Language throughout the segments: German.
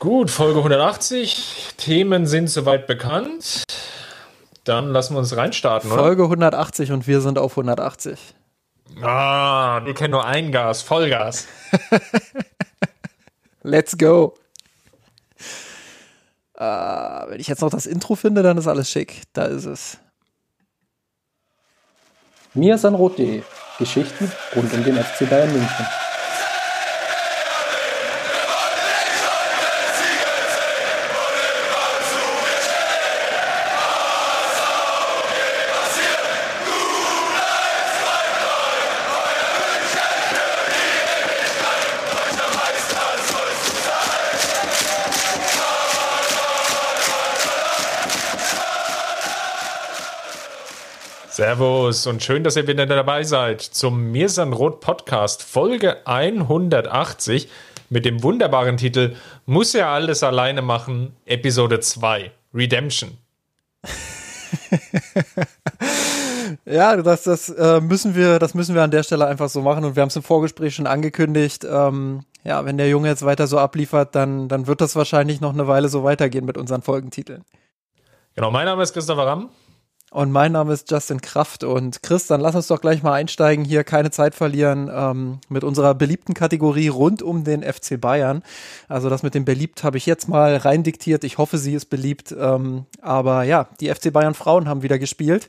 Gut, Folge 180. Themen sind soweit bekannt. Dann lassen wir uns reinstarten, oder? Folge 180 und wir sind auf 180. Ah, wir kennen nur ein Gas, Vollgas. Let's go. Äh, wenn ich jetzt noch das Intro finde, dann ist alles schick. Da ist es. Mir Sanrot.de Geschichten rund um den FC Bayern München. Servus und schön, dass ihr wieder dabei seid zum Mirsan Rot Podcast Folge 180 mit dem wunderbaren Titel Muss er alles alleine machen, Episode 2 Redemption. ja, das, das äh, müssen wir, das müssen wir an der Stelle einfach so machen und wir haben es im Vorgespräch schon angekündigt. Ähm, ja, wenn der Junge jetzt weiter so abliefert, dann, dann wird das wahrscheinlich noch eine Weile so weitergehen mit unseren Folgentiteln. Genau, mein Name ist Christopher Ramm. Und mein Name ist Justin Kraft. Und Chris, dann lass uns doch gleich mal einsteigen, hier keine Zeit verlieren ähm, mit unserer beliebten Kategorie rund um den FC Bayern. Also das mit dem beliebt habe ich jetzt mal rein diktiert. Ich hoffe, sie ist beliebt. Ähm, aber ja, die FC Bayern Frauen haben wieder gespielt.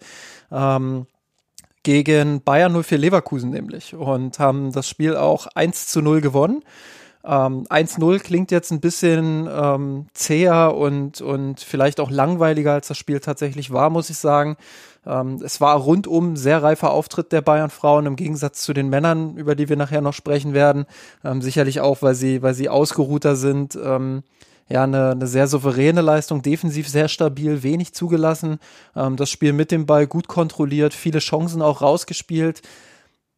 Ähm, gegen Bayern 04 Leverkusen nämlich und haben das Spiel auch 1 zu 0 gewonnen. Ähm, 1-0 klingt jetzt ein bisschen ähm, zäher und, und vielleicht auch langweiliger, als das Spiel tatsächlich war, muss ich sagen. Ähm, es war rundum sehr reifer Auftritt der Bayern-Frauen im Gegensatz zu den Männern, über die wir nachher noch sprechen werden. Ähm, sicherlich auch, weil sie, weil sie ausgeruhter sind. Ähm, ja, eine, eine sehr souveräne Leistung, defensiv sehr stabil, wenig zugelassen. Ähm, das Spiel mit dem Ball gut kontrolliert, viele Chancen auch rausgespielt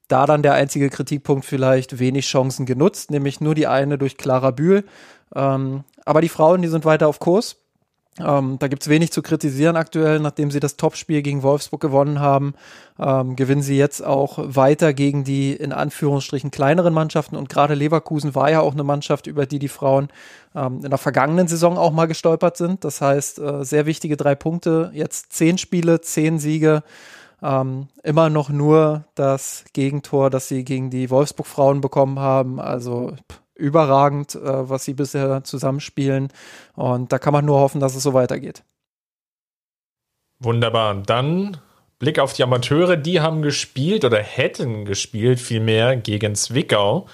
da dann der einzige Kritikpunkt vielleicht wenig Chancen genutzt, nämlich nur die eine durch Clara Bühl. Ähm, aber die Frauen, die sind weiter auf Kurs. Ähm, da gibt's wenig zu kritisieren aktuell, nachdem sie das Topspiel gegen Wolfsburg gewonnen haben. Ähm, gewinnen sie jetzt auch weiter gegen die in Anführungsstrichen kleineren Mannschaften. Und gerade Leverkusen war ja auch eine Mannschaft, über die die Frauen ähm, in der vergangenen Saison auch mal gestolpert sind. Das heißt, äh, sehr wichtige drei Punkte. Jetzt zehn Spiele, zehn Siege. Ähm, immer noch nur das Gegentor, das sie gegen die Wolfsburg-Frauen bekommen haben. Also überragend, äh, was sie bisher zusammenspielen. Und da kann man nur hoffen, dass es so weitergeht. Wunderbar. Dann Blick auf die Amateure. Die haben gespielt oder hätten gespielt vielmehr gegen Zwickau.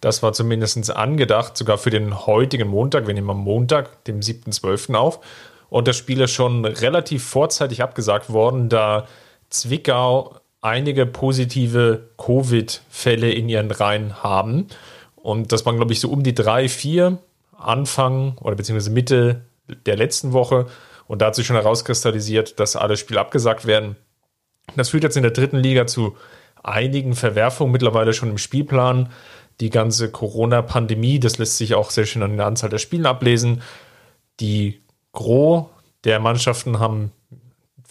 Das war zumindest angedacht, sogar für den heutigen Montag. Wir nehmen am Montag, dem 7.12. auf. Und das Spiel ist schon relativ vorzeitig abgesagt worden, da Zwickau einige positive Covid-Fälle in ihren Reihen haben. Und das waren, glaube ich, so um die drei, vier Anfang oder beziehungsweise Mitte der letzten Woche. Und da hat sich schon herauskristallisiert, dass alle Spiele abgesagt werden. Das führt jetzt in der dritten Liga zu einigen Verwerfungen mittlerweile schon im Spielplan. Die ganze Corona-Pandemie, das lässt sich auch sehr schön an der Anzahl der Spielen ablesen. Die Gros der Mannschaften haben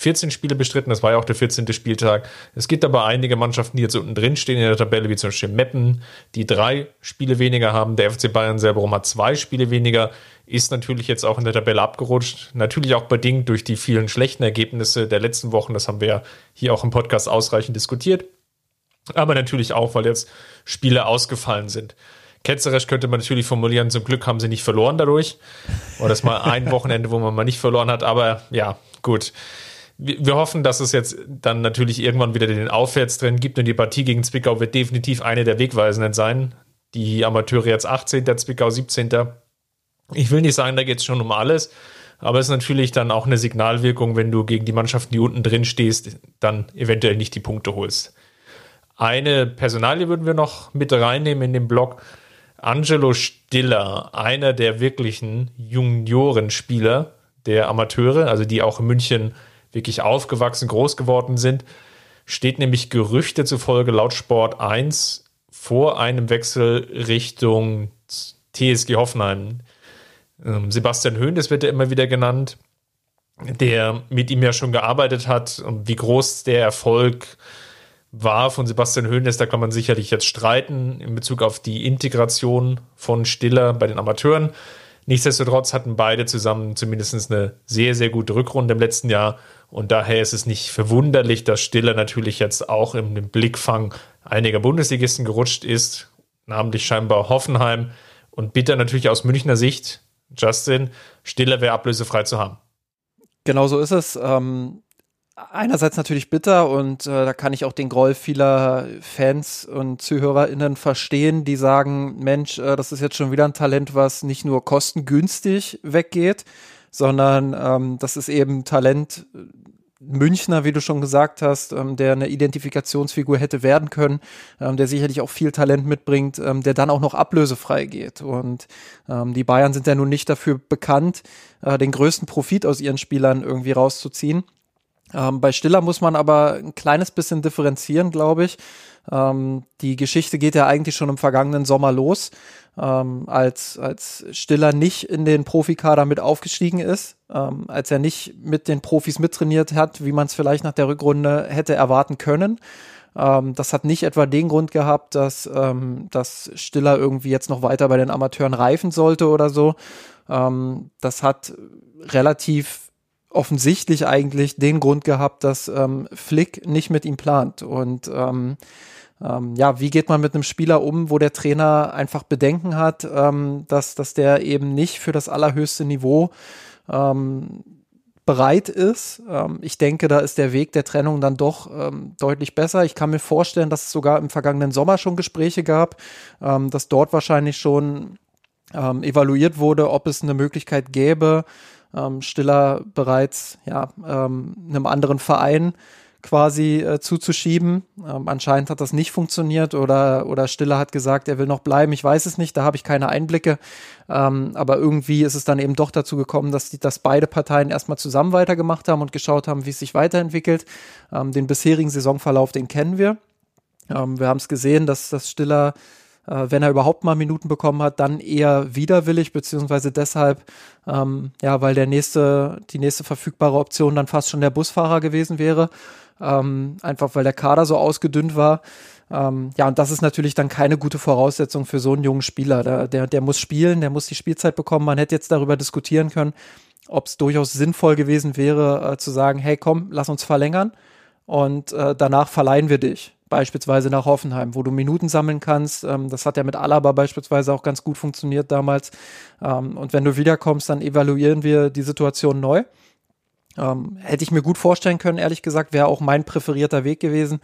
14 Spiele bestritten, das war ja auch der 14. Spieltag. Es gibt aber einige Mannschaften, die jetzt unten drin stehen in der Tabelle, wie zum Beispiel Meppen, die drei Spiele weniger haben. Der FC Bayern selber hat zwei Spiele weniger, ist natürlich jetzt auch in der Tabelle abgerutscht. Natürlich auch bedingt durch die vielen schlechten Ergebnisse der letzten Wochen. Das haben wir ja hier auch im Podcast ausreichend diskutiert. Aber natürlich auch, weil jetzt Spiele ausgefallen sind. Ketzerisch könnte man natürlich formulieren, zum Glück haben sie nicht verloren dadurch. Oder das mal ein Wochenende, wo man mal nicht verloren hat. Aber ja, gut wir hoffen, dass es jetzt dann natürlich irgendwann wieder den Aufwärtstrend gibt und die Partie gegen Zwickau wird definitiv eine der Wegweisenden sein. Die Amateure jetzt 18., Zwickau 17. Ich will nicht sagen, da geht es schon um alles, aber es ist natürlich dann auch eine Signalwirkung, wenn du gegen die Mannschaften, die unten drin stehst, dann eventuell nicht die Punkte holst. Eine Personalie würden wir noch mit reinnehmen in den Blog. Angelo Stiller, einer der wirklichen Juniorenspieler der Amateure, also die auch in München wirklich aufgewachsen, groß geworden sind, steht nämlich Gerüchte zufolge laut Sport 1 vor einem Wechsel Richtung TSG Hoffenheim. Ähm, Sebastian Höhn, das wird ja immer wieder genannt, der mit ihm ja schon gearbeitet hat und wie groß der Erfolg war von Sebastian Höhnes, da kann man sicherlich jetzt streiten in Bezug auf die Integration von Stiller bei den Amateuren. Nichtsdestotrotz hatten beide zusammen zumindest eine sehr, sehr gute Rückrunde im letzten Jahr. Und daher ist es nicht verwunderlich, dass Stiller natürlich jetzt auch im Blickfang einiger Bundesligisten gerutscht ist, namentlich scheinbar Hoffenheim. Und bitter natürlich aus Münchner Sicht, Justin, Stiller wäre ablösefrei zu haben. Genau so ist es. Ähm, einerseits natürlich bitter und äh, da kann ich auch den Groll vieler Fans und ZuhörerInnen verstehen, die sagen, Mensch, äh, das ist jetzt schon wieder ein Talent, was nicht nur kostengünstig weggeht, sondern ähm, das ist eben Talent äh, Münchner, wie du schon gesagt hast, ähm, der eine Identifikationsfigur hätte werden können, ähm, der sicherlich auch viel Talent mitbringt, ähm, der dann auch noch ablösefrei geht. Und ähm, die Bayern sind ja nun nicht dafür bekannt, äh, den größten Profit aus ihren Spielern irgendwie rauszuziehen. Ähm, bei Stiller muss man aber ein kleines bisschen differenzieren, glaube ich. Ähm, die Geschichte geht ja eigentlich schon im vergangenen Sommer los, ähm, als, als Stiller nicht in den Profikader mit aufgestiegen ist, ähm, als er nicht mit den Profis mittrainiert hat, wie man es vielleicht nach der Rückrunde hätte erwarten können. Ähm, das hat nicht etwa den Grund gehabt, dass, ähm, dass Stiller irgendwie jetzt noch weiter bei den Amateuren reifen sollte oder so. das hat relativ offensichtlich eigentlich den Grund gehabt, dass ähm, Flick nicht mit ihm plant. Und ähm, ähm, ja, wie geht man mit einem Spieler um, wo der Trainer einfach Bedenken hat, ähm, dass, dass der eben nicht für das allerhöchste Niveau ähm, bereit ist. Ähm, ich denke, da ist der Weg der Trennung dann doch ähm, deutlich besser. Ich kann mir vorstellen, dass es sogar im vergangenen Sommer schon Gespräche gab, ähm, dass dort wahrscheinlich schon evaluiert wurde, ob es eine Möglichkeit gäbe, ähm, Stiller bereits ja, ähm, einem anderen Verein quasi äh, zuzuschieben. Ähm, anscheinend hat das nicht funktioniert oder, oder Stiller hat gesagt, er will noch bleiben. Ich weiß es nicht, da habe ich keine Einblicke. Ähm, aber irgendwie ist es dann eben doch dazu gekommen, dass, die, dass beide Parteien erstmal zusammen weitergemacht haben und geschaut haben, wie es sich weiterentwickelt. Ähm, den bisherigen Saisonverlauf, den kennen wir. Ähm, wir haben es gesehen, dass, dass Stiller äh, wenn er überhaupt mal Minuten bekommen hat, dann eher widerwillig, beziehungsweise deshalb, ähm, ja, weil der nächste, die nächste verfügbare Option dann fast schon der Busfahrer gewesen wäre. Ähm, einfach weil der Kader so ausgedünnt war. Ähm, ja, und das ist natürlich dann keine gute Voraussetzung für so einen jungen Spieler. Der, der, der muss spielen, der muss die Spielzeit bekommen. Man hätte jetzt darüber diskutieren können, ob es durchaus sinnvoll gewesen wäre, äh, zu sagen, hey komm, lass uns verlängern und äh, danach verleihen wir dich beispielsweise nach Hoffenheim, wo du Minuten sammeln kannst. Ähm, das hat ja mit Alaba beispielsweise auch ganz gut funktioniert damals. Ähm, und wenn du wiederkommst, dann evaluieren wir die Situation neu. Ähm, hätte ich mir gut vorstellen können, ehrlich gesagt, wäre auch mein präferierter Weg gewesen.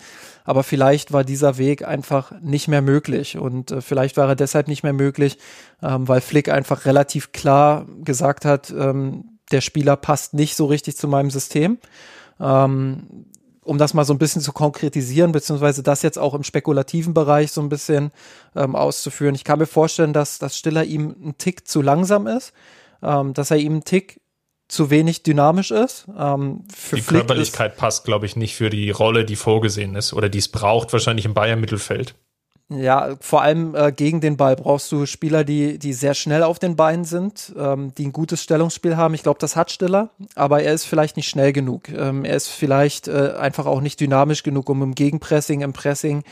Aber vielleicht war dieser Weg einfach nicht mehr möglich. Und äh, vielleicht war er deshalb nicht mehr möglich, ähm, weil Flick einfach relativ klar gesagt hat, ähm, der Spieler passt nicht so richtig zu meinem System. Ähm, um das mal so ein bisschen zu konkretisieren, beziehungsweise das jetzt auch im spekulativen Bereich so ein bisschen ähm, auszuführen. Ich kann mir vorstellen, dass, dass Stiller ihm ein Tick zu langsam ist, ähm, dass er ihm ein Tick zu wenig dynamisch ist. Ähm, die Flick Körperlichkeit ist, passt, glaube ich, nicht für die Rolle, die vorgesehen ist oder die es braucht, wahrscheinlich im Bayern-Mittelfeld. Ja, vor allem äh, gegen den Ball brauchst du Spieler, die, die sehr schnell auf den Beinen sind, ähm, die ein gutes Stellungsspiel haben. Ich glaube, das hat Stiller, aber er ist vielleicht nicht schnell genug. Ähm, er ist vielleicht äh, einfach auch nicht dynamisch genug, um im Gegenpressing, im Pressing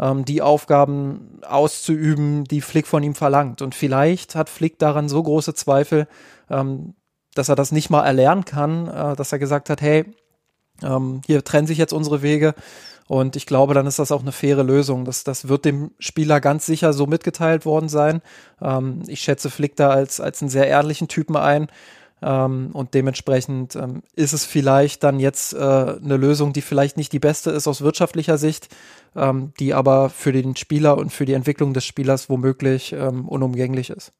ähm, die Aufgaben auszuüben, die Flick von ihm verlangt. Und vielleicht hat Flick daran so große Zweifel, ähm, dass er das nicht mal erlernen kann, äh, dass er gesagt hat, hey, ähm, hier trennen sich jetzt unsere Wege und ich glaube, dann ist das auch eine faire Lösung. Das, das wird dem Spieler ganz sicher so mitgeteilt worden sein. Ähm, ich schätze Flick da als, als einen sehr ehrlichen Typen ein. Ähm, und dementsprechend ähm, ist es vielleicht dann jetzt äh, eine Lösung, die vielleicht nicht die beste ist aus wirtschaftlicher Sicht, ähm, die aber für den Spieler und für die Entwicklung des Spielers womöglich ähm, unumgänglich ist.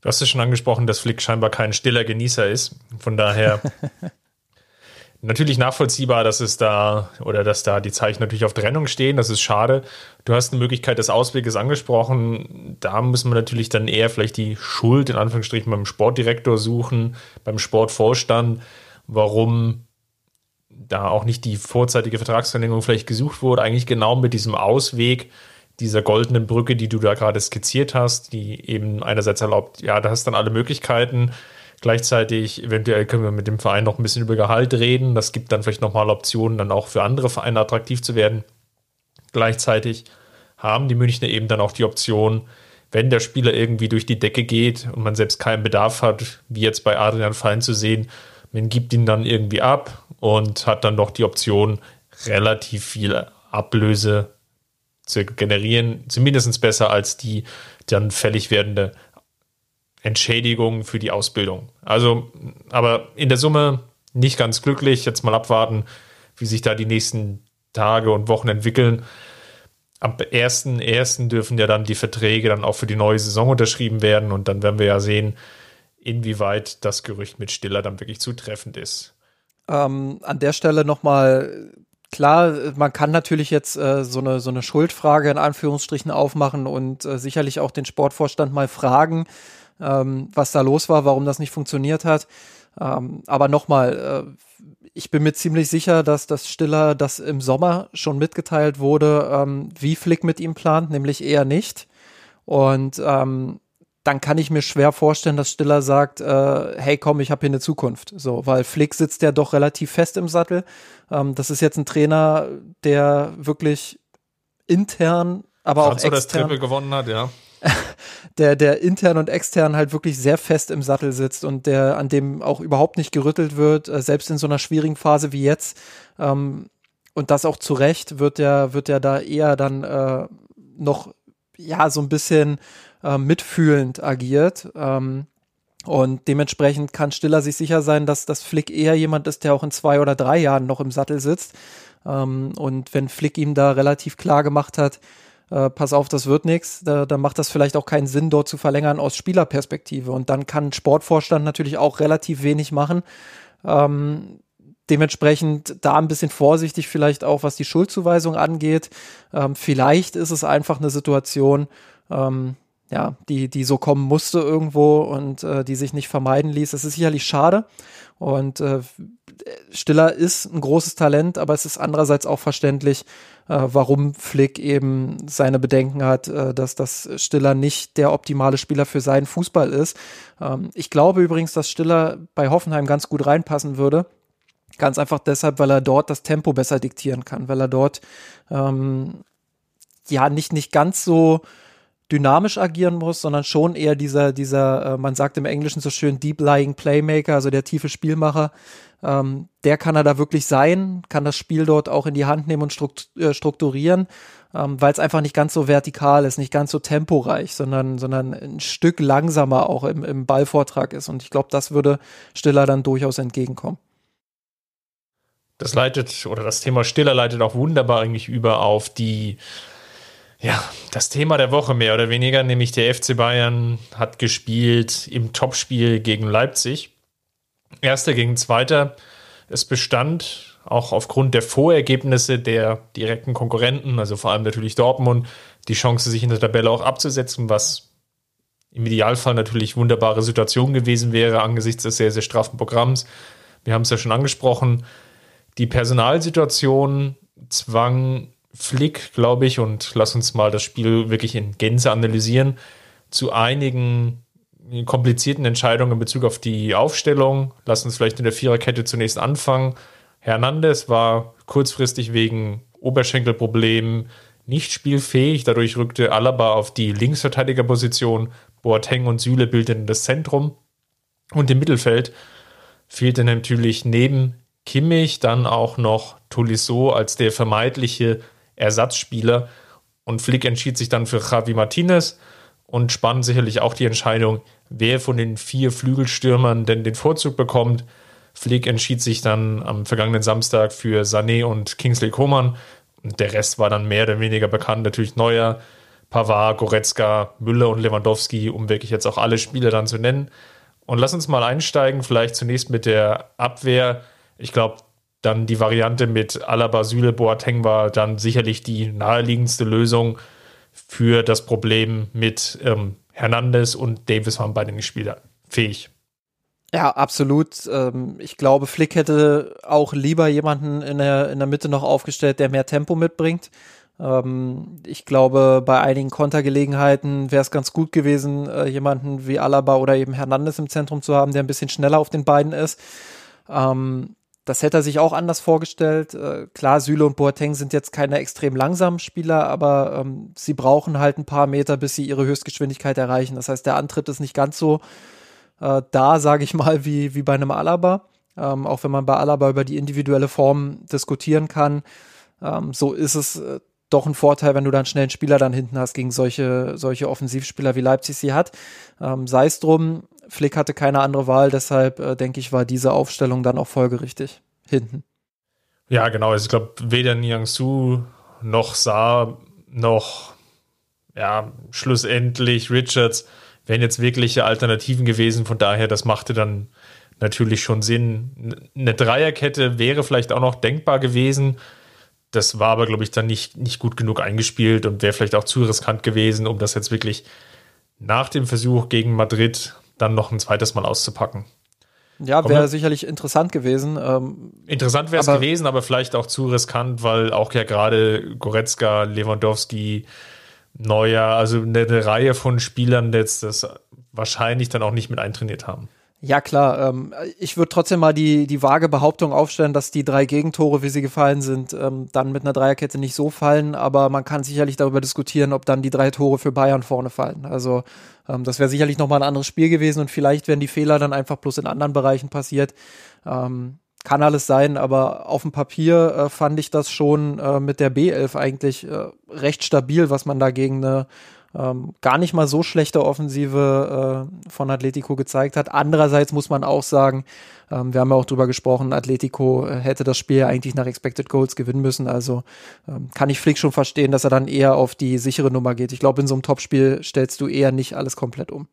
Du hast es schon angesprochen, dass Flick scheinbar kein stiller Genießer ist. Von daher natürlich nachvollziehbar, dass es da oder dass da die Zeichen natürlich auf Trennung stehen. Das ist schade. Du hast eine Möglichkeit des Ausweges angesprochen. Da muss man natürlich dann eher vielleicht die Schuld in Anführungsstrichen beim Sportdirektor suchen, beim Sportvorstand, warum da auch nicht die vorzeitige Vertragsverlängerung vielleicht gesucht wurde. Eigentlich genau mit diesem Ausweg dieser goldenen Brücke, die du da gerade skizziert hast, die eben einerseits erlaubt, ja, da hast dann alle Möglichkeiten Gleichzeitig, eventuell können wir mit dem Verein noch ein bisschen über Gehalt reden. Das gibt dann vielleicht nochmal Optionen, dann auch für andere Vereine attraktiv zu werden. Gleichzeitig haben die Münchner eben dann auch die Option, wenn der Spieler irgendwie durch die Decke geht und man selbst keinen Bedarf hat, wie jetzt bei Adrian Fallen zu sehen, man gibt ihn dann irgendwie ab und hat dann noch die Option, relativ viel Ablöse zu generieren, zumindest besser als die dann fällig werdende Entschädigung für die Ausbildung. Also, aber in der Summe nicht ganz glücklich. Jetzt mal abwarten, wie sich da die nächsten Tage und Wochen entwickeln. Ab 1.1. dürfen ja dann die Verträge dann auch für die neue Saison unterschrieben werden und dann werden wir ja sehen, inwieweit das Gerücht mit Stiller dann wirklich zutreffend ist. Ähm, an der Stelle nochmal klar, man kann natürlich jetzt äh, so, eine, so eine Schuldfrage in Anführungsstrichen aufmachen und äh, sicherlich auch den Sportvorstand mal fragen, ähm, was da los war, warum das nicht funktioniert hat. Ähm, aber nochmal, äh, ich bin mir ziemlich sicher, dass das Stiller das im Sommer schon mitgeteilt wurde, ähm, wie Flick mit ihm plant, nämlich eher nicht. Und ähm, dann kann ich mir schwer vorstellen, dass Stiller sagt, äh, hey komm, ich habe hier eine Zukunft. So, weil Flick sitzt ja doch relativ fest im Sattel. Ähm, das ist jetzt ein Trainer, der wirklich intern, aber Franz auch extern. das Triple gewonnen hat, ja. der, der intern und extern halt wirklich sehr fest im Sattel sitzt und der, an dem auch überhaupt nicht gerüttelt wird, äh, selbst in so einer schwierigen Phase wie jetzt. Ähm, und das auch zu Recht wird ja, wird ja da eher dann äh, noch, ja, so ein bisschen äh, mitfühlend agiert. Ähm, und dementsprechend kann Stiller sich sicher sein, dass das Flick eher jemand ist, der auch in zwei oder drei Jahren noch im Sattel sitzt. Ähm, und wenn Flick ihm da relativ klar gemacht hat, äh, pass auf, das wird nichts, da, dann macht das vielleicht auch keinen Sinn, dort zu verlängern aus Spielerperspektive. Und dann kann Sportvorstand natürlich auch relativ wenig machen. Ähm, dementsprechend da ein bisschen vorsichtig vielleicht auch, was die Schuldzuweisung angeht. Ähm, vielleicht ist es einfach eine Situation, ähm, ja, die, die so kommen musste irgendwo und äh, die sich nicht vermeiden ließ. Das ist sicherlich schade. Und äh, Stiller ist ein großes Talent, aber es ist andererseits auch verständlich, warum Flick eben seine Bedenken hat, äh, dass das Stiller nicht der optimale Spieler für seinen Fußball ist. Ähm, ich glaube übrigens, dass Stiller bei Hoffenheim ganz gut reinpassen würde. Ganz einfach deshalb, weil er dort das Tempo besser diktieren kann, weil er dort ähm, ja nicht, nicht ganz so dynamisch agieren muss, sondern schon eher dieser, dieser, äh, man sagt im Englischen so schön Deep Lying Playmaker, also der tiefe Spielmacher. Ähm, der kann er da wirklich sein, kann das Spiel dort auch in die Hand nehmen und äh, strukturieren, ähm, weil es einfach nicht ganz so vertikal ist, nicht ganz so temporeich, sondern, sondern ein Stück langsamer auch im, im Ballvortrag ist. Und ich glaube, das würde Stiller dann durchaus entgegenkommen. Das leitet, oder das Thema Stiller leitet auch wunderbar eigentlich über auf die ja, das Thema der Woche mehr oder weniger, nämlich der FC Bayern hat gespielt im Topspiel gegen Leipzig. Erster gegen Zweiter. Es bestand auch aufgrund der Vorergebnisse der direkten Konkurrenten, also vor allem natürlich Dortmund, die Chance, sich in der Tabelle auch abzusetzen, was im Idealfall natürlich wunderbare Situation gewesen wäre angesichts des sehr, sehr straffen Programms. Wir haben es ja schon angesprochen. Die Personalsituation zwang Flick, glaube ich, und lass uns mal das Spiel wirklich in Gänze analysieren, zu einigen komplizierten Entscheidungen in Bezug auf die Aufstellung. Lass uns vielleicht in der Viererkette zunächst anfangen. Hernandez war kurzfristig wegen Oberschenkelproblemen nicht spielfähig. Dadurch rückte Alaba auf die Linksverteidigerposition. Boateng und Süle bildeten das Zentrum. Und im Mittelfeld fehlte natürlich neben Kimmich dann auch noch Tolisso als der vermeintliche Ersatzspieler. Und Flick entschied sich dann für Javi Martinez und spannend sicherlich auch die Entscheidung, wer von den vier Flügelstürmern denn den Vorzug bekommt. Flick entschied sich dann am vergangenen Samstag für Sané und Kingsley Coman. Und der Rest war dann mehr oder weniger bekannt. Natürlich Neuer, Pavard, Goretzka, Müller und Lewandowski, um wirklich jetzt auch alle Spieler dann zu nennen. Und lass uns mal einsteigen, vielleicht zunächst mit der Abwehr. Ich glaube, dann die Variante mit Alaba, Süle, Boateng war dann sicherlich die naheliegendste Lösung für das Problem mit ähm, Hernandez und Davis waren beide nicht spielfähig. Ja, absolut. Ähm, ich glaube, Flick hätte auch lieber jemanden in der, in der Mitte noch aufgestellt, der mehr Tempo mitbringt. Ähm, ich glaube, bei einigen Kontergelegenheiten wäre es ganz gut gewesen, äh, jemanden wie Alaba oder eben Hernandez im Zentrum zu haben, der ein bisschen schneller auf den beiden ist. Ähm, das hätte er sich auch anders vorgestellt. Äh, klar, Süle und Boateng sind jetzt keine extrem langsamen Spieler, aber ähm, sie brauchen halt ein paar Meter, bis sie ihre Höchstgeschwindigkeit erreichen. Das heißt, der Antritt ist nicht ganz so äh, da, sage ich mal, wie, wie bei einem Alaba. Ähm, auch wenn man bei Alaba über die individuelle Form diskutieren kann, ähm, so ist es äh, doch ein Vorteil, wenn du dann schnell einen Spieler dann hinten hast gegen solche, solche Offensivspieler wie Leipzig sie hat. Ähm, Sei es drum, Flick hatte keine andere Wahl, deshalb äh, denke ich, war diese Aufstellung dann auch folgerichtig hinten. Ja, genau. Also ich glaube, weder Niangsu noch Saar noch ja, schlussendlich Richards wären jetzt wirkliche Alternativen gewesen. Von daher, das machte dann natürlich schon Sinn. Eine Dreierkette wäre vielleicht auch noch denkbar gewesen. Das war aber, glaube ich, dann nicht, nicht gut genug eingespielt und wäre vielleicht auch zu riskant gewesen, um das jetzt wirklich nach dem Versuch gegen Madrid dann noch ein zweites Mal auszupacken. Ja, wäre sicherlich interessant gewesen. Ähm, interessant wäre es gewesen, aber vielleicht auch zu riskant, weil auch ja gerade Goretzka, Lewandowski, Neuer, also eine, eine Reihe von Spielern jetzt das wahrscheinlich dann auch nicht mit eintrainiert haben. Ja, klar. Ähm, ich würde trotzdem mal die, die vage Behauptung aufstellen, dass die drei Gegentore, wie sie gefallen sind, ähm, dann mit einer Dreierkette nicht so fallen. Aber man kann sicherlich darüber diskutieren, ob dann die drei Tore für Bayern vorne fallen. Also ähm, das wäre sicherlich nochmal ein anderes Spiel gewesen und vielleicht wären die Fehler dann einfach bloß in anderen Bereichen passiert. Ähm, kann alles sein, aber auf dem Papier äh, fand ich das schon äh, mit der B11 eigentlich äh, recht stabil, was man da gegen eine ähm, gar nicht mal so schlechte Offensive äh, von Atletico gezeigt hat. Andererseits muss man auch sagen, ähm, wir haben ja auch drüber gesprochen, Atletico äh, hätte das Spiel eigentlich nach Expected Goals gewinnen müssen. Also ähm, kann ich Flick schon verstehen, dass er dann eher auf die sichere Nummer geht. Ich glaube, in so einem Topspiel stellst du eher nicht alles komplett um.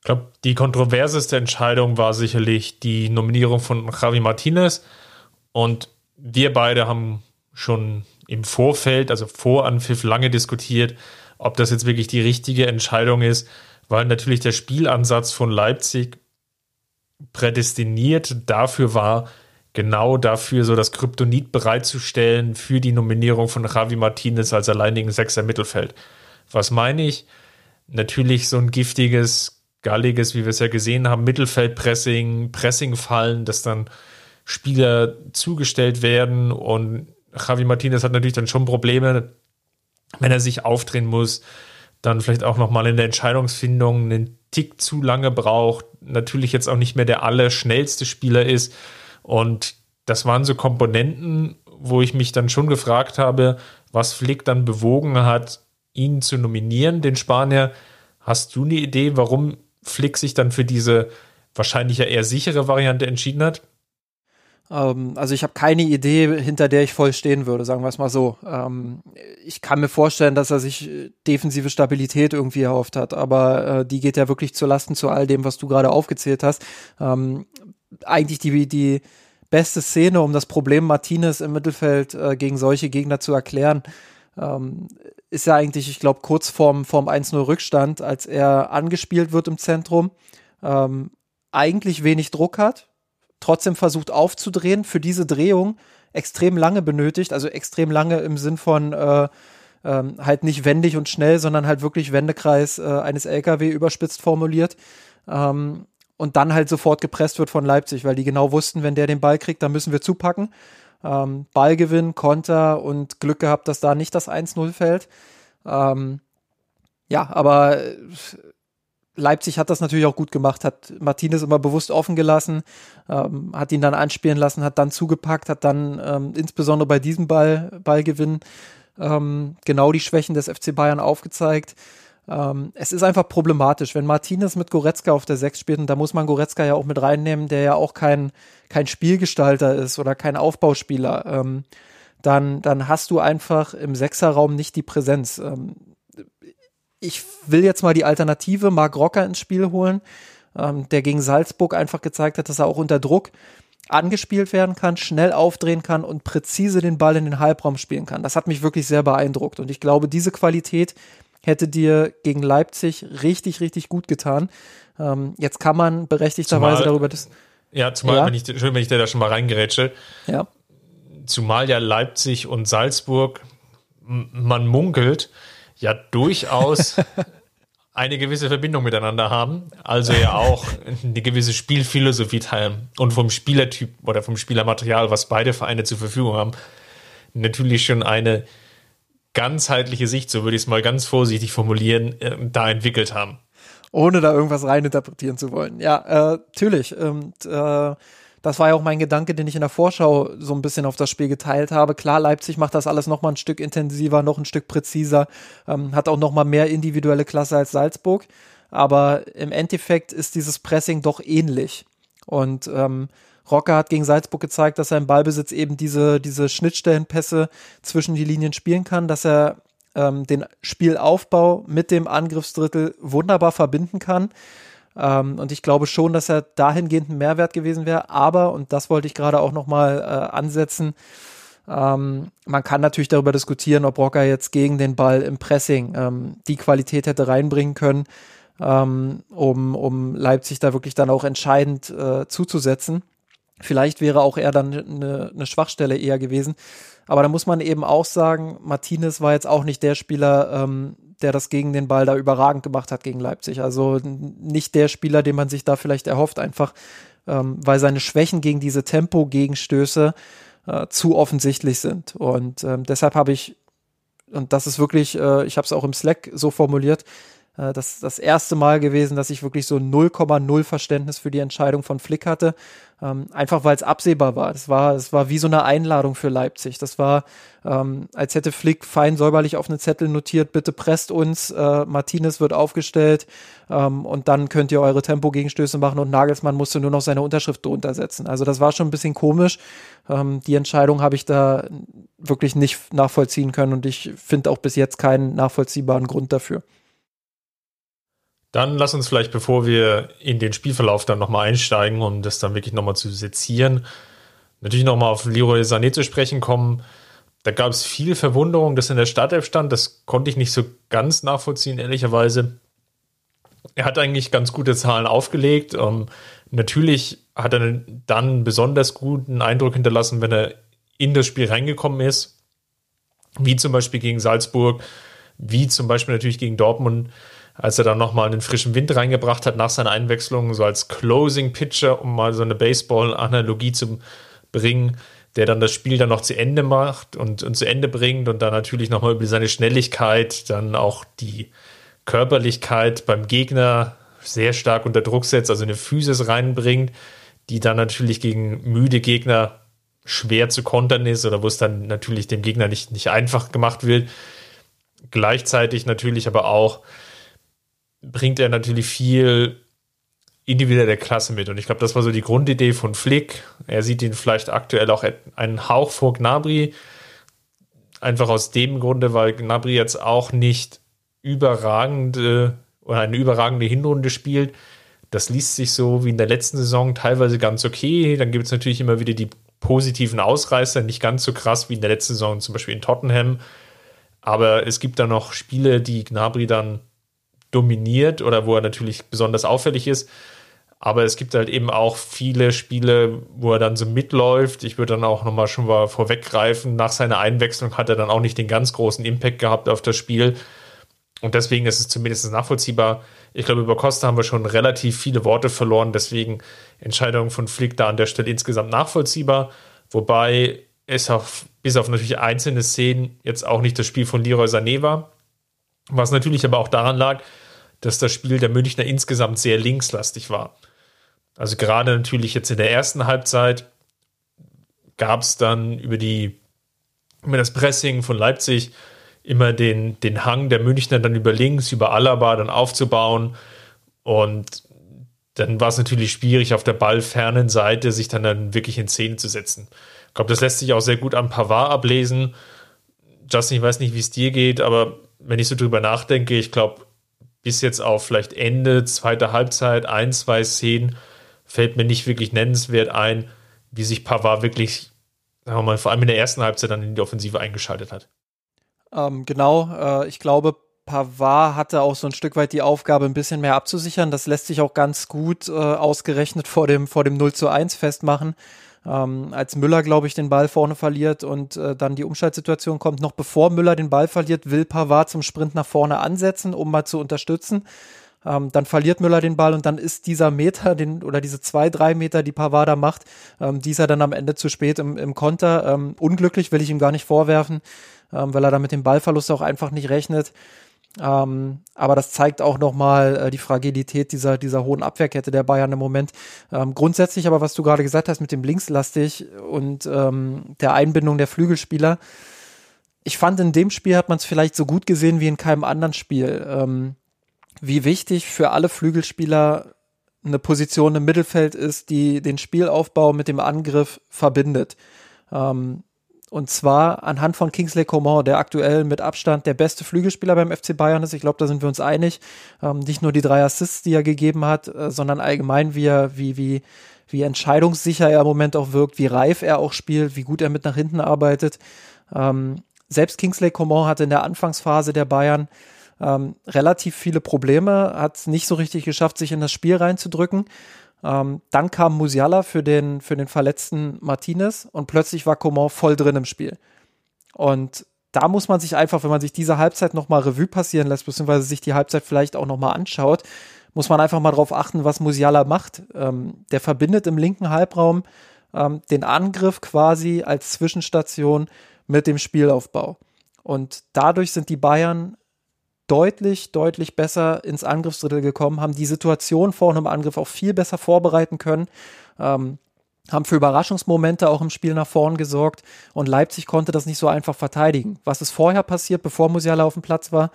Ich glaube, die kontroverseste Entscheidung war sicherlich die Nominierung von Javi Martinez. Und wir beide haben schon im Vorfeld, also vor Anpfiff, lange diskutiert, ob das jetzt wirklich die richtige Entscheidung ist, weil natürlich der Spielansatz von Leipzig prädestiniert dafür war, genau dafür so das Kryptonit bereitzustellen für die Nominierung von Javi Martinez als alleinigen Sechser Mittelfeld. Was meine ich? Natürlich so ein giftiges, galliges, wie wir es ja gesehen haben, Mittelfeldpressing, Pressingfallen, dass dann Spieler zugestellt werden und Javi Martinez hat natürlich dann schon Probleme, wenn er sich aufdrehen muss, dann vielleicht auch nochmal in der Entscheidungsfindung einen Tick zu lange braucht, natürlich jetzt auch nicht mehr der allerschnellste Spieler ist. Und das waren so Komponenten, wo ich mich dann schon gefragt habe, was Flick dann bewogen hat, ihn zu nominieren, den Spanier. Hast du eine Idee, warum Flick sich dann für diese wahrscheinlich ja eher sichere Variante entschieden hat? Ähm, also ich habe keine Idee, hinter der ich voll stehen würde, sagen wir es mal so. Ähm, ich kann mir vorstellen, dass er sich äh, defensive Stabilität irgendwie erhofft hat, aber äh, die geht ja wirklich zu Lasten zu all dem, was du gerade aufgezählt hast. Ähm, eigentlich die, die beste Szene, um das Problem Martinez im Mittelfeld äh, gegen solche Gegner zu erklären, ist ja eigentlich, ich glaube, kurz vorm, vorm 1-0 Rückstand, als er angespielt wird im Zentrum, eigentlich wenig Druck hat, trotzdem versucht aufzudrehen, für diese Drehung extrem lange benötigt, also extrem lange im Sinn von äh, ähm, halt nicht wendig und schnell, sondern halt wirklich Wendekreis äh, eines LKW überspitzt formuliert. Ähm, und dann halt sofort gepresst wird von Leipzig, weil die genau wussten, wenn der den Ball kriegt, dann müssen wir zupacken. Ähm, Ballgewinn, Konter und Glück gehabt, dass da nicht das 1-0 fällt. Ähm, ja, aber äh, Leipzig hat das natürlich auch gut gemacht, hat Martinez immer bewusst offen gelassen, ähm, hat ihn dann anspielen lassen, hat dann zugepackt, hat dann ähm, insbesondere bei diesem Ball, Ballgewinn ähm, genau die Schwächen des FC Bayern aufgezeigt. Ähm, es ist einfach problematisch, wenn Martinez mit Goretzka auf der Sechs spielt, und da muss man Goretzka ja auch mit reinnehmen, der ja auch kein, kein Spielgestalter ist oder kein Aufbauspieler, ähm, dann, dann hast du einfach im Sechserraum nicht die Präsenz. Ähm, ich will jetzt mal die Alternative Marc Rocker ins Spiel holen, ähm, der gegen Salzburg einfach gezeigt hat, dass er auch unter Druck angespielt werden kann, schnell aufdrehen kann und präzise den Ball in den Halbraum spielen kann. Das hat mich wirklich sehr beeindruckt und ich glaube, diese Qualität hätte dir gegen Leipzig richtig, richtig gut getan. Ähm, jetzt kann man berechtigterweise zumal, darüber das. Ja, zumal, ja. wenn ich, schön, wenn ich da schon mal reingerätsche. Ja. Zumal ja Leipzig und Salzburg, man munkelt, ja durchaus eine gewisse Verbindung miteinander haben, also ja auch eine gewisse Spielphilosophie teilen und vom Spielertyp oder vom Spielermaterial, was beide Vereine zur Verfügung haben, natürlich schon eine ganzheitliche Sicht, so würde ich es mal ganz vorsichtig formulieren, äh, da entwickelt haben. Ohne da irgendwas reininterpretieren zu wollen. Ja, äh, natürlich. Und äh, das war ja auch mein Gedanke, den ich in der Vorschau so ein bisschen auf das Spiel geteilt habe. Klar, Leipzig macht das alles noch mal ein Stück intensiver, noch ein Stück präziser, ähm, hat auch noch mal mehr individuelle Klasse als Salzburg. Aber im Endeffekt ist dieses Pressing doch ähnlich. Und ähm, Rocker hat gegen Salzburg gezeigt, dass er im Ballbesitz eben diese, diese Schnittstellenpässe zwischen die Linien spielen kann, dass er ähm, den Spielaufbau mit dem Angriffsdrittel wunderbar verbinden kann. Ähm, und ich glaube schon, dass er dahingehend ein Mehrwert gewesen wäre. Aber, und das wollte ich gerade auch nochmal äh, ansetzen, ähm, man kann natürlich darüber diskutieren, ob Rocker jetzt gegen den Ball im Pressing ähm, die Qualität hätte reinbringen können, ähm, um, um Leipzig da wirklich dann auch entscheidend äh, zuzusetzen. Vielleicht wäre auch er dann eine, eine Schwachstelle eher gewesen. Aber da muss man eben auch sagen, Martinez war jetzt auch nicht der Spieler, ähm, der das gegen den Ball da überragend gemacht hat gegen Leipzig. Also nicht der Spieler, den man sich da vielleicht erhofft, einfach ähm, weil seine Schwächen gegen diese Tempo-Gegenstöße äh, zu offensichtlich sind. Und ähm, deshalb habe ich, und das ist wirklich, äh, ich habe es auch im Slack so formuliert, äh, das das erste Mal gewesen, dass ich wirklich so 0,0 Verständnis für die Entscheidung von Flick hatte. Ähm, einfach weil es absehbar war. Es war, es war wie so eine Einladung für Leipzig. Das war, ähm, als hätte Flick fein säuberlich auf einen Zettel notiert, bitte presst uns, äh, Martinez wird aufgestellt ähm, und dann könnt ihr eure Tempo-Gegenstöße machen und Nagelsmann musste nur noch seine Unterschrift drunter setzen. Also das war schon ein bisschen komisch. Ähm, die Entscheidung habe ich da wirklich nicht nachvollziehen können und ich finde auch bis jetzt keinen nachvollziehbaren Grund dafür. Dann lass uns vielleicht, bevor wir in den Spielverlauf dann nochmal einsteigen, um das dann wirklich nochmal zu sezieren, natürlich nochmal auf Leroy Sané zu sprechen kommen. Da gab es viel Verwunderung, dass in der Startelf stand. Das konnte ich nicht so ganz nachvollziehen, ehrlicherweise. Er hat eigentlich ganz gute Zahlen aufgelegt. Ähm, natürlich hat er dann besonders guten Eindruck hinterlassen, wenn er in das Spiel reingekommen ist. Wie zum Beispiel gegen Salzburg, wie zum Beispiel natürlich gegen Dortmund als er dann nochmal einen frischen Wind reingebracht hat nach seiner Einwechslung, so als Closing Pitcher, um mal so eine Baseball-Analogie zu bringen, der dann das Spiel dann noch zu Ende macht und, und zu Ende bringt und dann natürlich nochmal über seine Schnelligkeit, dann auch die Körperlichkeit beim Gegner sehr stark unter Druck setzt, also eine Physis reinbringt, die dann natürlich gegen müde Gegner schwer zu kontern ist oder wo es dann natürlich dem Gegner nicht, nicht einfach gemacht wird. Gleichzeitig natürlich aber auch bringt er natürlich viel individuelle Klasse mit. Und ich glaube, das war so die Grundidee von Flick. Er sieht ihn vielleicht aktuell auch einen Hauch vor Gnabry. Einfach aus dem Grunde, weil Gnabry jetzt auch nicht überragende oder eine überragende Hinrunde spielt. Das liest sich so wie in der letzten Saison teilweise ganz okay. Dann gibt es natürlich immer wieder die positiven Ausreißer, nicht ganz so krass wie in der letzten Saison, zum Beispiel in Tottenham. Aber es gibt da noch Spiele, die Gnabry dann dominiert oder wo er natürlich besonders auffällig ist. Aber es gibt halt eben auch viele Spiele, wo er dann so mitläuft. Ich würde dann auch nochmal schon mal vorweggreifen. Nach seiner Einwechslung hat er dann auch nicht den ganz großen Impact gehabt auf das Spiel. Und deswegen ist es zumindest nachvollziehbar. Ich glaube, über Costa haben wir schon relativ viele Worte verloren. Deswegen Entscheidung von Flick da an der Stelle insgesamt nachvollziehbar. Wobei es auf, bis auf natürlich einzelne Szenen jetzt auch nicht das Spiel von Leroy Sané war. Was natürlich aber auch daran lag, dass das Spiel der Münchner insgesamt sehr linkslastig war. Also gerade natürlich jetzt in der ersten Halbzeit gab es dann über die über das Pressing von Leipzig immer den, den Hang der Münchner dann über links, über Alaba dann aufzubauen. Und dann war es natürlich schwierig, auf der ballfernen Seite sich dann, dann wirklich in Szene zu setzen. Ich glaube, das lässt sich auch sehr gut am Pavard ablesen. Justin, ich weiß nicht, wie es dir geht, aber wenn ich so drüber nachdenke, ich glaube, bis jetzt auf vielleicht Ende, zweite Halbzeit, ein, zwei Szenen, fällt mir nicht wirklich nennenswert ein, wie sich Pavard wirklich, sagen wir mal, vor allem in der ersten Halbzeit dann in die Offensive eingeschaltet hat. Ähm, genau, äh, ich glaube, Pavard hatte auch so ein Stück weit die Aufgabe, ein bisschen mehr abzusichern. Das lässt sich auch ganz gut äh, ausgerechnet vor dem, vor dem 0 zu 1 festmachen. Ähm, als Müller, glaube ich, den Ball vorne verliert und äh, dann die Umschaltsituation kommt, noch bevor Müller den Ball verliert, will Pavard zum Sprint nach vorne ansetzen, um mal zu unterstützen. Ähm, dann verliert Müller den Ball und dann ist dieser Meter, den, oder diese zwei, drei Meter, die Pavard macht, ähm, dieser dann am Ende zu spät im, im Konter. Ähm, unglücklich will ich ihm gar nicht vorwerfen, ähm, weil er da mit dem Ballverlust auch einfach nicht rechnet. Ähm, aber das zeigt auch nochmal äh, die Fragilität dieser, dieser hohen Abwehrkette der Bayern im Moment. Ähm, grundsätzlich aber, was du gerade gesagt hast mit dem Linkslastig und ähm, der Einbindung der Flügelspieler, ich fand, in dem Spiel hat man es vielleicht so gut gesehen wie in keinem anderen Spiel. Ähm, wie wichtig für alle Flügelspieler eine Position im Mittelfeld ist, die den Spielaufbau mit dem Angriff verbindet. Ähm, und zwar anhand von Kingsley Coman, der aktuell mit Abstand der beste Flügelspieler beim FC Bayern ist. Ich glaube, da sind wir uns einig. Ähm, nicht nur die drei Assists, die er gegeben hat, äh, sondern allgemein, wie er, wie, wie, wie entscheidungssicher er im Moment auch wirkt, wie reif er auch spielt, wie gut er mit nach hinten arbeitet. Ähm, selbst Kingsley Coman hatte in der Anfangsphase der Bayern ähm, relativ viele Probleme, hat es nicht so richtig geschafft, sich in das Spiel reinzudrücken. Ähm, dann kam Musiala für den, für den verletzten Martinez und plötzlich war Coman voll drin im Spiel. Und da muss man sich einfach, wenn man sich diese Halbzeit nochmal Revue passieren lässt, beziehungsweise sich die Halbzeit vielleicht auch nochmal anschaut, muss man einfach mal darauf achten, was Musiala macht. Ähm, der verbindet im linken Halbraum ähm, den Angriff quasi als Zwischenstation mit dem Spielaufbau. Und dadurch sind die Bayern deutlich, deutlich besser ins Angriffsdrittel gekommen, haben die Situation vor einem Angriff auch viel besser vorbereiten können, ähm, haben für Überraschungsmomente auch im Spiel nach vorn gesorgt und Leipzig konnte das nicht so einfach verteidigen. Was ist vorher passiert, bevor Musiala auf dem Platz war?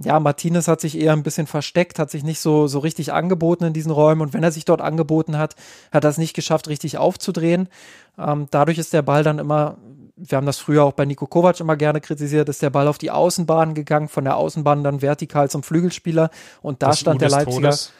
Ja, Martinez hat sich eher ein bisschen versteckt, hat sich nicht so, so richtig angeboten in diesen Räumen und wenn er sich dort angeboten hat, hat er es nicht geschafft, richtig aufzudrehen. Ähm, dadurch ist der Ball dann immer wir haben das früher auch bei Nico Kovac immer gerne kritisiert, ist der Ball auf die Außenbahn gegangen, von der Außenbahn dann vertikal zum Flügelspieler und da das stand der Leipziger. Todes.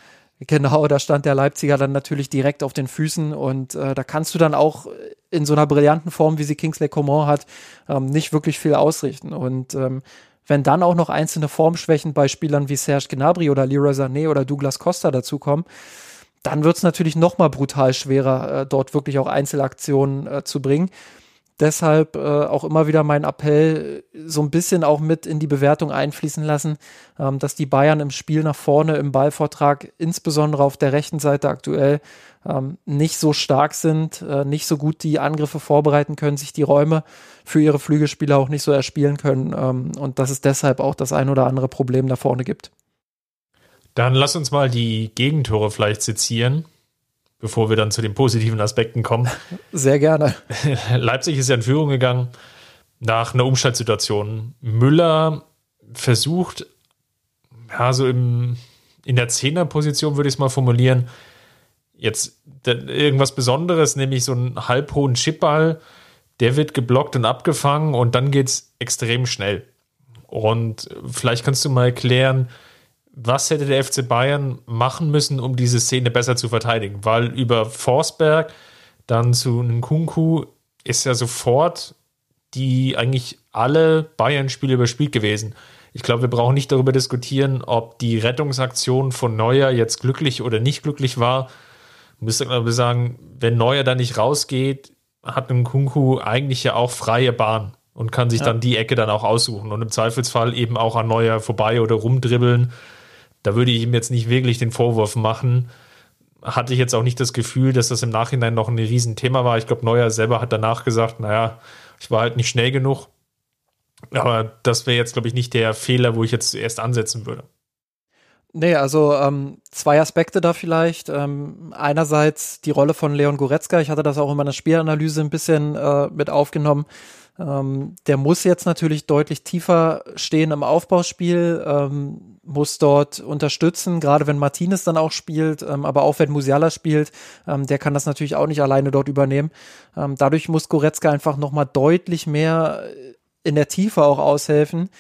Genau, da stand der Leipziger dann natürlich direkt auf den Füßen und äh, da kannst du dann auch in so einer brillanten Form, wie sie Kingsley Coman hat, ähm, nicht wirklich viel ausrichten. Und ähm, wenn dann auch noch einzelne Formschwächen bei Spielern wie Serge Gnabry oder Leroy Sané oder Douglas Costa dazukommen, dann wird es natürlich noch mal brutal schwerer, äh, dort wirklich auch Einzelaktionen äh, zu bringen. Deshalb äh, auch immer wieder mein Appell, so ein bisschen auch mit in die Bewertung einfließen lassen, ähm, dass die Bayern im Spiel nach vorne im Ballvortrag, insbesondere auf der rechten Seite aktuell, ähm, nicht so stark sind, äh, nicht so gut die Angriffe vorbereiten können, sich die Räume für ihre Flügelspieler auch nicht so erspielen können ähm, und dass es deshalb auch das ein oder andere Problem da vorne gibt. Dann lass uns mal die Gegentore vielleicht sezieren bevor wir dann zu den positiven Aspekten kommen. Sehr gerne. Leipzig ist ja in Führung gegangen nach einer Umschaltsituation. Müller versucht, ja, so im, in der Zehnerposition würde ich es mal formulieren, jetzt irgendwas Besonderes, nämlich so einen halbhohen Chipball, der wird geblockt und abgefangen und dann geht es extrem schnell. Und vielleicht kannst du mal erklären, was hätte der FC Bayern machen müssen, um diese Szene besser zu verteidigen? Weil über Forsberg dann zu einem Kunku ist ja sofort die eigentlich alle Bayern-Spiele überspielt gewesen. Ich glaube, wir brauchen nicht darüber diskutieren, ob die Rettungsaktion von Neuer jetzt glücklich oder nicht glücklich war. Müsste aber sagen, wenn Neuer da nicht rausgeht, hat ein Kunku eigentlich ja auch freie Bahn und kann sich ja. dann die Ecke dann auch aussuchen und im Zweifelsfall eben auch an Neuer vorbei oder rumdribbeln da würde ich ihm jetzt nicht wirklich den Vorwurf machen. Hatte ich jetzt auch nicht das Gefühl, dass das im Nachhinein noch ein Riesenthema war. Ich glaube, Neuer selber hat danach gesagt, naja, ich war halt nicht schnell genug. Aber das wäre jetzt, glaube ich, nicht der Fehler, wo ich jetzt erst ansetzen würde. Nee, also ähm, zwei Aspekte da vielleicht. Ähm, einerseits die Rolle von Leon Goretzka. Ich hatte das auch in meiner Spielanalyse ein bisschen äh, mit aufgenommen. Ähm, der muss jetzt natürlich deutlich tiefer stehen im Aufbauspiel, ähm, muss dort unterstützen, gerade wenn Martinez dann auch spielt, ähm, aber auch wenn Musiala spielt, ähm, der kann das natürlich auch nicht alleine dort übernehmen. Ähm, dadurch muss Goretzka einfach nochmal deutlich mehr in der Tiefe auch aushelfen.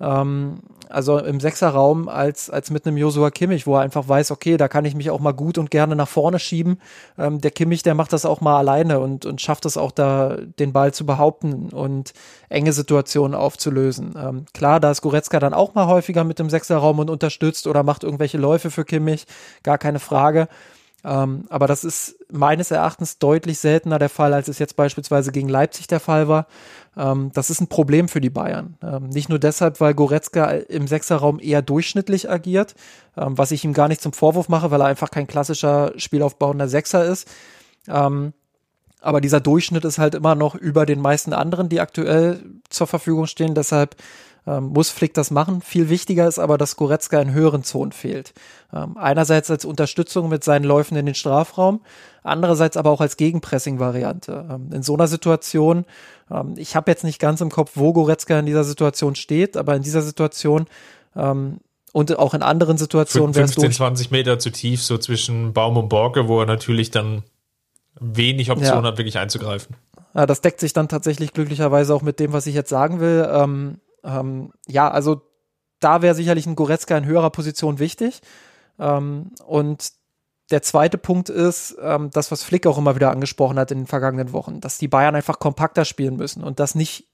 Ähm, also im Sechserraum als, als mit einem Joshua Kimmich, wo er einfach weiß, okay, da kann ich mich auch mal gut und gerne nach vorne schieben. Ähm, der Kimmich, der macht das auch mal alleine und, und schafft es auch da, den Ball zu behaupten und enge Situationen aufzulösen. Ähm, klar, da ist Goretzka dann auch mal häufiger mit dem Sechserraum und unterstützt oder macht irgendwelche Läufe für Kimmich, gar keine Frage. Ähm, aber das ist meines Erachtens deutlich seltener der Fall, als es jetzt beispielsweise gegen Leipzig der Fall war. Ähm, das ist ein Problem für die Bayern. Ähm, nicht nur deshalb, weil Goretzka im Sechserraum eher durchschnittlich agiert, ähm, was ich ihm gar nicht zum Vorwurf mache, weil er einfach kein klassischer spielaufbauender Sechser ist. Aber dieser Durchschnitt ist halt immer noch über den meisten anderen, die aktuell zur Verfügung stehen. Deshalb ähm, muss Flick das machen. Viel wichtiger ist aber, dass Goretzka in höheren Zonen fehlt. Ähm, einerseits als Unterstützung mit seinen Läufen in den Strafraum, andererseits aber auch als Gegenpressing-Variante. Ähm, in so einer Situation, ähm, ich habe jetzt nicht ganz im Kopf, wo Goretzka in dieser Situation steht, aber in dieser Situation ähm, und auch in anderen Situationen wäre es 15, 20 Meter zu tief, so zwischen Baum und Borke, wo er natürlich dann wenig Optionen ja. hat, wirklich einzugreifen. Ja, das deckt sich dann tatsächlich glücklicherweise auch mit dem, was ich jetzt sagen will. Ähm, ähm, ja, also da wäre sicherlich ein Goretzka in höherer Position wichtig. Ähm, und der zweite Punkt ist, ähm, das, was Flick auch immer wieder angesprochen hat in den vergangenen Wochen, dass die Bayern einfach kompakter spielen müssen und das nicht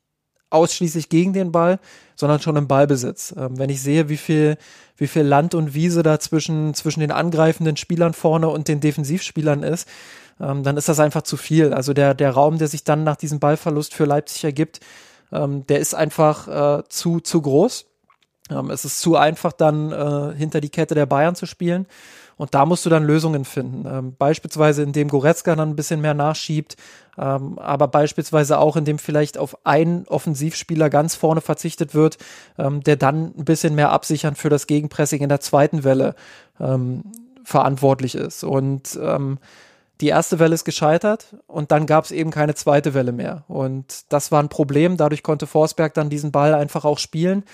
ausschließlich gegen den Ball, sondern schon im Ballbesitz. Ähm, wenn ich sehe, wie viel, wie viel Land und Wiese da zwischen, zwischen den angreifenden Spielern vorne und den Defensivspielern ist, ähm, dann ist das einfach zu viel. Also der, der Raum, der sich dann nach diesem Ballverlust für Leipzig ergibt, ähm, der ist einfach äh, zu, zu groß. Ähm, es ist zu einfach, dann äh, hinter die Kette der Bayern zu spielen. Und da musst du dann Lösungen finden. Ähm, beispielsweise, indem Goretzka dann ein bisschen mehr nachschiebt, ähm, aber beispielsweise auch, indem vielleicht auf einen Offensivspieler ganz vorne verzichtet wird, ähm, der dann ein bisschen mehr absichern für das Gegenpressing in der zweiten Welle ähm, verantwortlich ist. Und ähm, die erste Welle ist gescheitert und dann gab es eben keine zweite Welle mehr. Und das war ein Problem. Dadurch konnte Forsberg dann diesen Ball einfach auch spielen.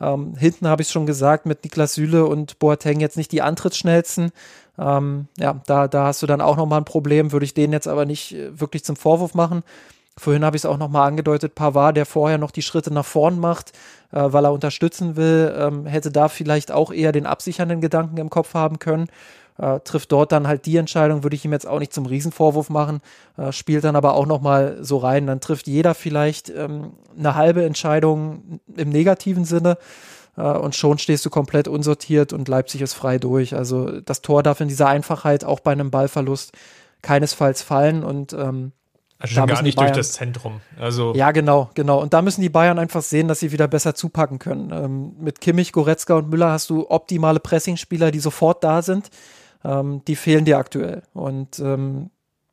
Ähm, hinten habe ich schon gesagt, mit Niklas Süle und Boateng jetzt nicht die Antrittsschnellsten. Ähm, ja, da, da hast du dann auch nochmal ein Problem, würde ich denen jetzt aber nicht äh, wirklich zum Vorwurf machen. Vorhin habe ich es auch nochmal angedeutet, Pavard, der vorher noch die Schritte nach vorn macht, äh, weil er unterstützen will, ähm, hätte da vielleicht auch eher den absichernden Gedanken im Kopf haben können äh, trifft dort dann halt die Entscheidung, würde ich ihm jetzt auch nicht zum Riesenvorwurf machen, äh, spielt dann aber auch nochmal so rein. Dann trifft jeder vielleicht ähm, eine halbe Entscheidung im negativen Sinne äh, und schon stehst du komplett unsortiert und Leipzig ist frei durch. Also das Tor darf in dieser Einfachheit auch bei einem Ballverlust keinesfalls fallen und ähm, also schon gar nicht Bayern, durch das Zentrum. Also ja, genau, genau. Und da müssen die Bayern einfach sehen, dass sie wieder besser zupacken können. Ähm, mit Kimmich, Goretzka und Müller hast du optimale Pressingspieler, die sofort da sind ähm, die fehlen dir aktuell. Und ähm,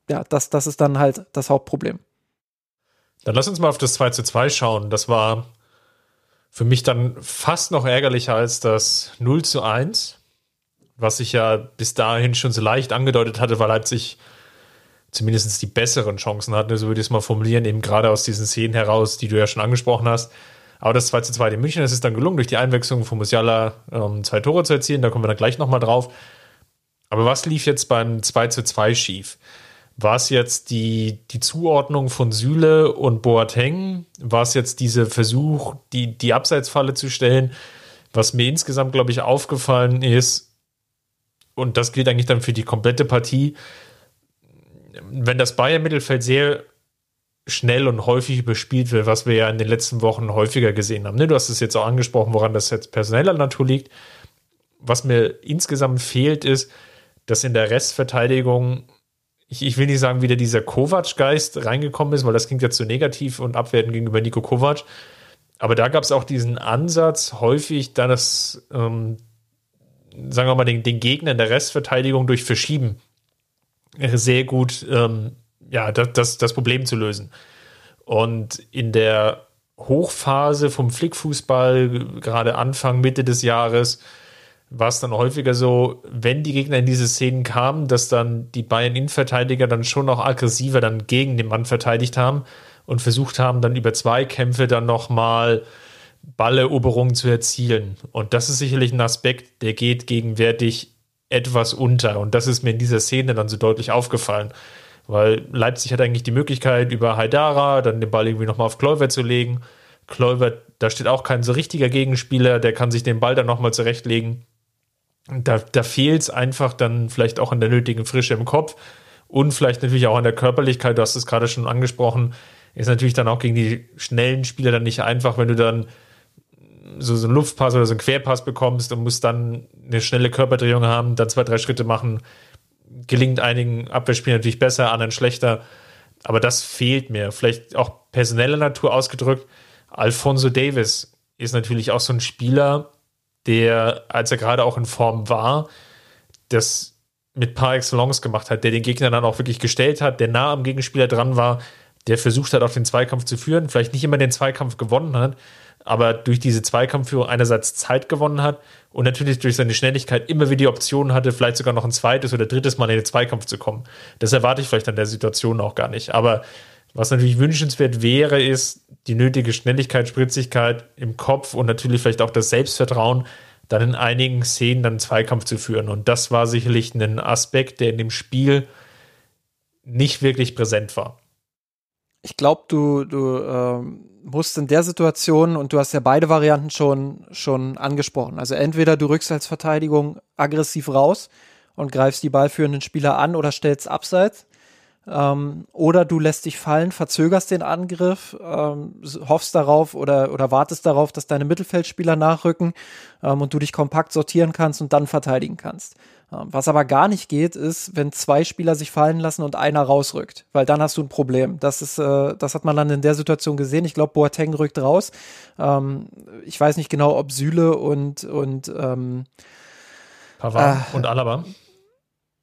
ja, das, das ist dann halt das Hauptproblem. Dann lass uns mal auf das 2 zu 2 schauen. Das war für mich dann fast noch ärgerlicher als das 0 zu 1, was ich ja bis dahin schon so leicht angedeutet hatte, weil Leipzig zumindest die besseren Chancen hatte, so würde ich es mal formulieren, eben gerade aus diesen Szenen heraus, die du ja schon angesprochen hast. Aber das 2 zu 2 in München, das ist dann gelungen, durch die Einwechslung von Musiala ähm, zwei Tore zu erzielen. Da kommen wir dann gleich nochmal drauf. Aber was lief jetzt beim 2 zu 2 schief? War es jetzt die, die Zuordnung von Süle und Boateng? War es jetzt dieser Versuch, die, die Abseitsfalle zu stellen? Was mir insgesamt, glaube ich, aufgefallen ist, und das gilt eigentlich dann für die komplette Partie, wenn das Bayern-Mittelfeld sehr schnell und häufig überspielt wird, was wir ja in den letzten Wochen häufiger gesehen haben. Ne, du hast es jetzt auch angesprochen, woran das jetzt personeller Natur liegt. Was mir insgesamt fehlt, ist, dass in der Restverteidigung, ich, ich will nicht sagen, wieder dieser Kovac-Geist reingekommen ist, weil das klingt ja zu negativ und abwertend gegenüber Nico Kovac. Aber da gab es auch diesen Ansatz, häufig dann das, ähm, sagen wir mal, den, den Gegner in der Restverteidigung durch Verschieben sehr gut ähm, ja, das, das, das Problem zu lösen. Und in der Hochphase vom Flickfußball, gerade Anfang, Mitte des Jahres, war es dann häufiger so, wenn die Gegner in diese Szenen kamen, dass dann die Bayern-Innenverteidiger dann schon noch aggressiver dann gegen den Mann verteidigt haben und versucht haben, dann über zwei Kämpfe dann nochmal Balleroberungen zu erzielen. Und das ist sicherlich ein Aspekt, der geht gegenwärtig etwas unter. Und das ist mir in dieser Szene dann so deutlich aufgefallen. Weil Leipzig hat eigentlich die Möglichkeit, über Haidara dann den Ball irgendwie nochmal auf Kläuber zu legen. Kläuber, da steht auch kein so richtiger Gegenspieler, der kann sich den Ball dann nochmal zurechtlegen da, da fehlt es einfach dann vielleicht auch an der nötigen Frische im Kopf und vielleicht natürlich auch an der Körperlichkeit. Du hast es gerade schon angesprochen. Ist natürlich dann auch gegen die schnellen Spieler dann nicht einfach, wenn du dann so, so einen Luftpass oder so einen Querpass bekommst und musst dann eine schnelle Körperdrehung haben, dann zwei, drei Schritte machen. gelingt einigen Abwehrspielern natürlich besser, anderen schlechter. Aber das fehlt mir. Vielleicht auch personeller Natur ausgedrückt. Alfonso Davis ist natürlich auch so ein Spieler, der, als er gerade auch in Form war, das mit par excellence gemacht hat, der den Gegner dann auch wirklich gestellt hat, der nah am Gegenspieler dran war, der versucht hat, auch den Zweikampf zu führen, vielleicht nicht immer den Zweikampf gewonnen hat, aber durch diese Zweikampfführung einerseits Zeit gewonnen hat und natürlich durch seine Schnelligkeit immer wieder die Option hatte, vielleicht sogar noch ein zweites oder drittes Mal in den Zweikampf zu kommen. Das erwarte ich vielleicht an der Situation auch gar nicht. Aber was natürlich wünschenswert wäre, ist die nötige Schnelligkeit, Spritzigkeit im Kopf und natürlich vielleicht auch das Selbstvertrauen, dann in einigen Szenen dann Zweikampf zu führen. Und das war sicherlich ein Aspekt, der in dem Spiel nicht wirklich präsent war. Ich glaube, du, du ähm, musst in der Situation, und du hast ja beide Varianten schon, schon angesprochen, also entweder du rückst als Verteidigung aggressiv raus und greifst die ballführenden Spieler an oder stellst abseits. Ähm, oder du lässt dich fallen, verzögerst den Angriff, ähm, hoffst darauf oder, oder wartest darauf, dass deine Mittelfeldspieler nachrücken ähm, und du dich kompakt sortieren kannst und dann verteidigen kannst. Ähm, was aber gar nicht geht, ist, wenn zwei Spieler sich fallen lassen und einer rausrückt, weil dann hast du ein Problem. Das ist, äh, das hat man dann in der Situation gesehen. Ich glaube, Boateng rückt raus. Ähm, ich weiß nicht genau, ob Süle und und ähm, Pavard äh, und Alaba.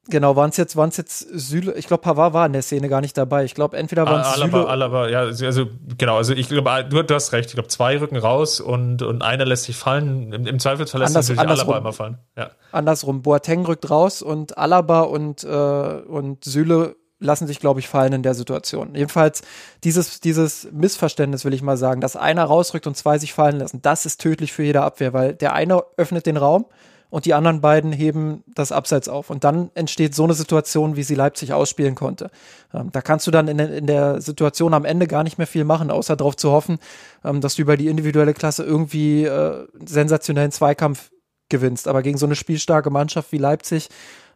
Genau, waren es jetzt, waren's jetzt Süle, ich glaube, Pavard war in der Szene gar nicht dabei. Ich glaube, entweder waren es ah, Alaba, Süle. Alaba, ja, also genau, also ich glaube, du, du, hast recht, ich glaube, zwei rücken raus und, und einer lässt sich fallen. Im, im Zweifelsfall lässt Anders, natürlich Alaba immer fallen. Ja. Andersrum, Boateng rückt raus und Alaba und, äh, und Süle lassen sich, glaube ich, fallen in der Situation. Jedenfalls dieses, dieses Missverständnis, will ich mal sagen, dass einer rausrückt und zwei sich fallen lassen, das ist tödlich für jede Abwehr, weil der eine öffnet den Raum und die anderen beiden heben das Abseits auf. Und dann entsteht so eine Situation, wie sie Leipzig ausspielen konnte. Ähm, da kannst du dann in, in, der Situation am Ende gar nicht mehr viel machen, außer darauf zu hoffen, ähm, dass du über die individuelle Klasse irgendwie äh, sensationellen Zweikampf gewinnst. Aber gegen so eine spielstarke Mannschaft wie Leipzig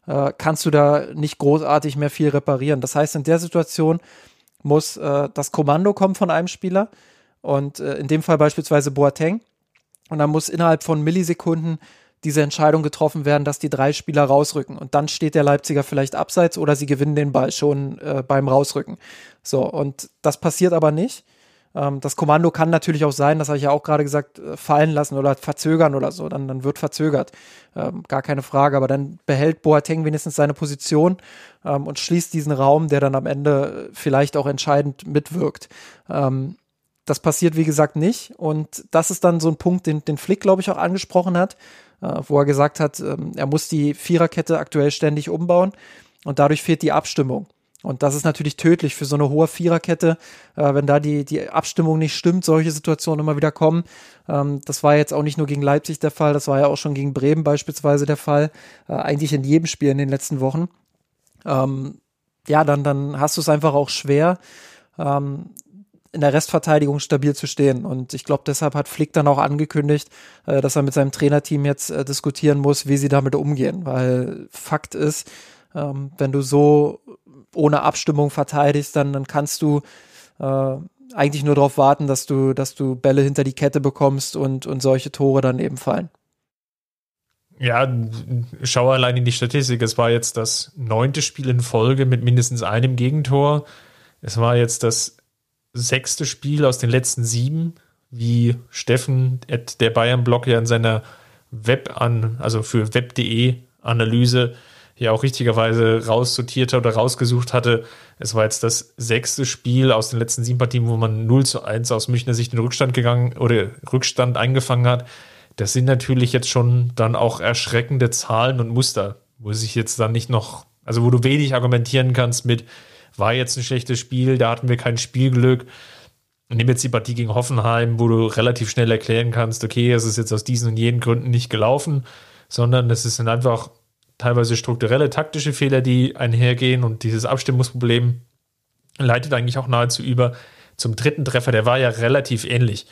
äh, kannst du da nicht großartig mehr viel reparieren. Das heißt, in der Situation muss äh, das Kommando kommen von einem Spieler und äh, in dem Fall beispielsweise Boateng. Und dann muss innerhalb von Millisekunden diese Entscheidung getroffen werden, dass die drei Spieler rausrücken. Und dann steht der Leipziger vielleicht abseits oder sie gewinnen den Ball schon äh, beim Rausrücken. So, und das passiert aber nicht. Ähm, das Kommando kann natürlich auch sein, das habe ich ja auch gerade gesagt, äh, fallen lassen oder verzögern oder so. Dann, dann wird verzögert. Ähm, gar keine Frage. Aber dann behält Boateng wenigstens seine Position ähm, und schließt diesen Raum, der dann am Ende vielleicht auch entscheidend mitwirkt. Ähm, das passiert, wie gesagt, nicht. Und das ist dann so ein Punkt, den, den Flick, glaube ich, auch angesprochen hat äh, wo er gesagt hat, ähm, er muss die Viererkette aktuell ständig umbauen und dadurch fehlt die Abstimmung. Und das ist natürlich tödlich für so eine hohe Viererkette, äh, wenn da die, die Abstimmung nicht stimmt, solche Situationen immer wieder kommen. Ähm, das war jetzt auch nicht nur gegen Leipzig der Fall, das war ja auch schon gegen Bremen beispielsweise der Fall, äh, eigentlich in jedem Spiel in den letzten Wochen. Ähm, ja, dann, dann hast du es einfach auch schwer, ähm, in der Restverteidigung stabil zu stehen. Und ich glaube, deshalb hat Flick dann auch angekündigt, äh, dass er mit seinem Trainerteam jetzt äh, diskutieren muss, wie sie damit umgehen. Weil Fakt ist, ähm, wenn du so ohne Abstimmung verteidigst, dann, dann kannst du äh, eigentlich nur darauf warten, dass du, dass du Bälle hinter die Kette bekommst und, und solche Tore dann eben fallen. Ja, schau allein in die Statistik. Es war jetzt das neunte Spiel in Folge mit mindestens einem Gegentor. Es war jetzt das sechste Spiel aus den letzten sieben, wie Steffen der Bayern-Blog ja in seiner Web an, also für web.de Analyse ja auch richtigerweise raussortiert oder rausgesucht hatte. Es war jetzt das sechste Spiel aus den letzten sieben Partien, wo man 0 zu 1 aus Münchner Sicht in Rückstand gegangen oder Rückstand eingefangen hat. Das sind natürlich jetzt schon dann auch erschreckende Zahlen und Muster, wo sich jetzt dann nicht noch, also wo du wenig argumentieren kannst mit, war jetzt ein schlechtes Spiel, da hatten wir kein Spielglück. Nimm jetzt die Partie gegen Hoffenheim, wo du relativ schnell erklären kannst, okay, es ist jetzt aus diesen und jenen Gründen nicht gelaufen, sondern es sind einfach teilweise strukturelle, taktische Fehler, die einhergehen und dieses Abstimmungsproblem leitet eigentlich auch nahezu über zum dritten Treffer, der war ja relativ ähnlich.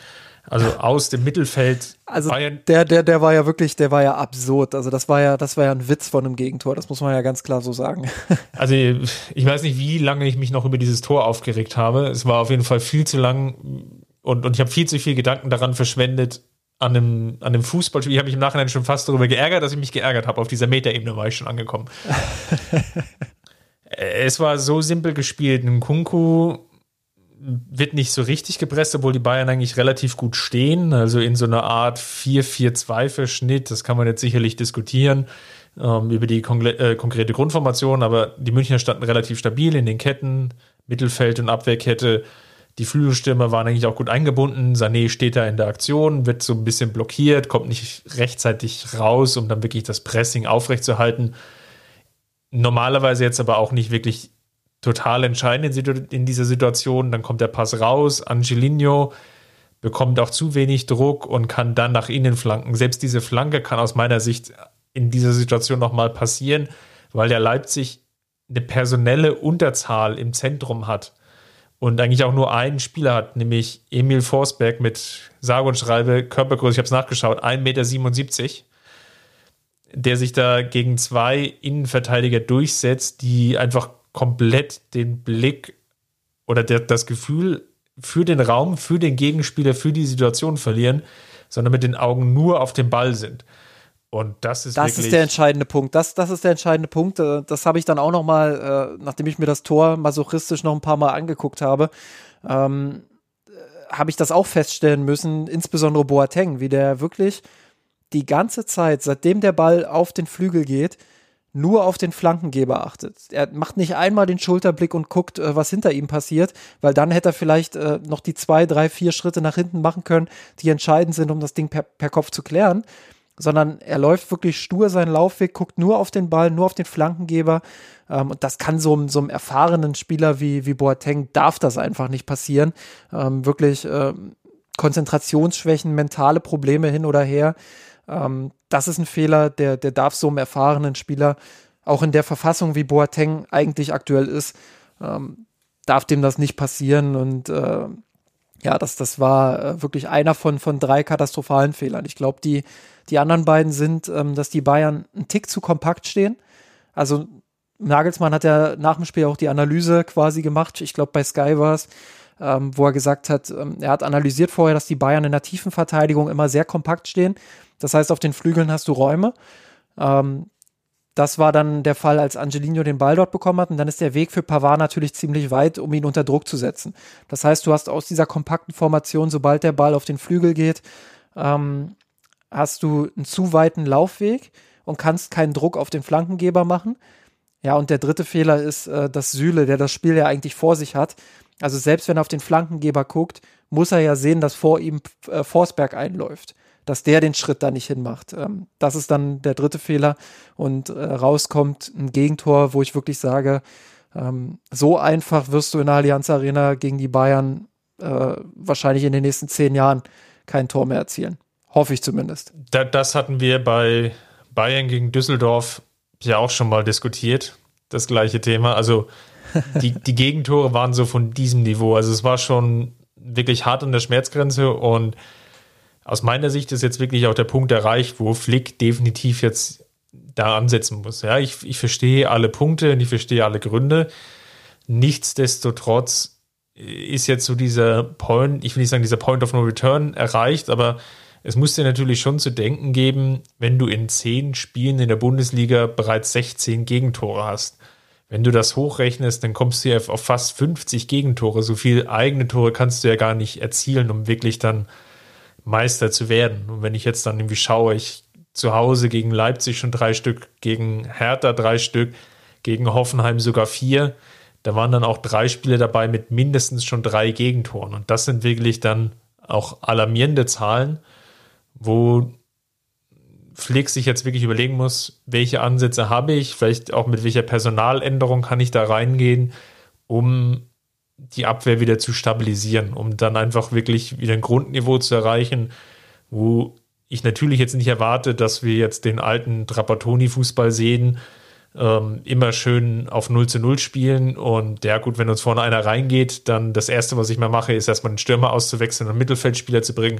Also aus dem Mittelfeld. Also Bayern. der, der, der war ja wirklich, der war ja absurd. Also das war ja, das war ja ein Witz von einem Gegentor. Das muss man ja ganz klar so sagen. Also ich weiß nicht, wie lange ich mich noch über dieses Tor aufgeregt habe. Es war auf jeden Fall viel zu lang und, und ich habe viel zu viel Gedanken daran verschwendet, an einem, an einem Fußballspiel. Ich habe mich im Nachhinein schon fast darüber geärgert, dass ich mich geärgert habe. Auf dieser Metaebene war ich schon angekommen. es war so simpel gespielt. Ein Kunku wird nicht so richtig gepresst, obwohl die Bayern eigentlich relativ gut stehen. Also in so einer Art 4-4-2-Verschnitt. Das kann man jetzt sicherlich diskutieren ähm, über die äh, konkrete Grundformation. Aber die Münchner standen relativ stabil in den Ketten, Mittelfeld und Abwehrkette die Flügelstürmer waren eigentlich auch gut eingebunden. Sané steht da in der Aktion, wird so ein bisschen blockiert, kommt nicht rechtzeitig raus, um dann wirklich das Pressing aufrechtzuerhalten. Normalerweise jetzt aber auch nicht wirklich total entscheidend in dieser Situation. Dann kommt der Pass raus. Angelino bekommt auch zu wenig Druck und kann dann nach innen flanken. Selbst diese Flanke kann aus meiner Sicht in dieser Situation nochmal passieren, weil der Leipzig eine personelle Unterzahl im Zentrum hat und eigentlich auch nur einen Spieler hat, nämlich Emil Forsberg mit sage und schreibe Körpergröße, ich habe es nachgeschaut, 1,77 Meter, der sich da gegen zwei Innenverteidiger durchsetzt, die einfach komplett den Blick oder der, das Gefühl für den Raum, für den Gegenspieler, für die Situation verlieren, sondern mit den Augen nur auf dem Ball sind. Und das ist Das ist der entscheidende Punkt. Das, das ist der entscheidende Punkt. Äh, das habe ich dann auch noch mal, äh, nachdem ich mir das Tor masochistisch noch ein paar Mal angeguckt habe, ähm, äh, habe ich das auch feststellen müssen, insbesondere Boateng, wie der wirklich die ganze Zeit, seitdem der Ball auf den Flügel geht, nur auf den Flankengeber achtet. Er macht nicht einmal den Schulterblick und guckt, äh, was hinter ihm passiert, weil dann hätte er vielleicht äh, noch die zwei, drei, vier Schritte nach hinten machen können, die entscheidend sind, um das Ding per, per Kopf zu klären sondern er läuft wirklich stur seinen Laufweg, guckt nur auf den Ball, nur auf den Flankengeber. Ähm, und das kann so, so einem erfahrenen Spieler wie, wie Boateng, darf das einfach nicht passieren. Ähm, wirklich äh, Konzentrationsschwächen, mentale Probleme hin oder her. Ähm, das ist ein Fehler, der, der darf so einem erfahrenen Spieler, auch in der Verfassung, wie Boateng eigentlich aktuell ist, ähm, darf dem das nicht passieren. Und äh, ja, das, das war äh, wirklich einer von, von drei katastrophalen Fehlern. Ich glaube, die, die anderen beiden sind, ähm, dass die Bayern einen Tick zu kompakt stehen. Also Nagelsmann hat ja nach dem Spiel auch die Analyse quasi gemacht. Ich glaube, bei Sky war es, ähm, wo er gesagt hat, ähm, er hat analysiert vorher, dass die Bayern in der tiefen Verteidigung immer sehr kompakt stehen. Das heißt, auf den Flügeln hast du Räume. Ähm, das war dann der Fall, als Angelino den Ball dort bekommen hat. Und dann ist der Weg für Pavard natürlich ziemlich weit, um ihn unter Druck zu setzen. Das heißt, du hast aus dieser kompakten Formation, sobald der Ball auf den Flügel geht, ähm, hast du einen zu weiten Laufweg und kannst keinen Druck auf den Flankengeber machen. Ja, und der dritte Fehler ist, äh, dass Süle, der das Spiel ja eigentlich vor sich hat, also selbst wenn er auf den Flankengeber guckt, muss er ja sehen, dass vor ihm äh, Forsberg einläuft, dass der den Schritt da nicht hinmacht. Ähm, das ist dann der dritte Fehler und äh, rauskommt ein Gegentor, wo ich wirklich sage, ähm, so einfach wirst du in der Allianz Arena gegen die Bayern äh, wahrscheinlich in den nächsten zehn Jahren kein Tor mehr erzielen. Hoffe ich zumindest. Da, das hatten wir bei Bayern gegen Düsseldorf ja auch schon mal diskutiert. Das gleiche Thema. Also die, die Gegentore waren so von diesem Niveau. Also es war schon wirklich hart an der Schmerzgrenze und aus meiner Sicht ist jetzt wirklich auch der Punkt erreicht, wo Flick definitiv jetzt da ansetzen muss. Ja, ich, ich verstehe alle Punkte und ich verstehe alle Gründe. Nichtsdestotrotz ist jetzt so dieser Point, ich will nicht sagen, dieser Point of No Return erreicht, aber es muss dir natürlich schon zu denken geben, wenn du in zehn Spielen in der Bundesliga bereits 16 Gegentore hast. Wenn du das hochrechnest, dann kommst du ja auf fast 50 Gegentore. So viel eigene Tore kannst du ja gar nicht erzielen, um wirklich dann Meister zu werden. Und wenn ich jetzt dann irgendwie schaue, ich zu Hause gegen Leipzig schon drei Stück, gegen Hertha drei Stück, gegen Hoffenheim sogar vier, da waren dann auch drei Spiele dabei mit mindestens schon drei Gegentoren. Und das sind wirklich dann auch alarmierende Zahlen wo Flick sich jetzt wirklich überlegen muss, welche Ansätze habe ich, vielleicht auch mit welcher Personaländerung kann ich da reingehen, um die Abwehr wieder zu stabilisieren, um dann einfach wirklich wieder ein Grundniveau zu erreichen, wo ich natürlich jetzt nicht erwarte, dass wir jetzt den alten Trapattoni-Fußball sehen, ähm, immer schön auf 0 zu 0 spielen und ja gut, wenn uns vorne einer reingeht, dann das Erste, was ich mal mache, ist erstmal einen Stürmer auszuwechseln und Mittelfeldspieler zu bringen.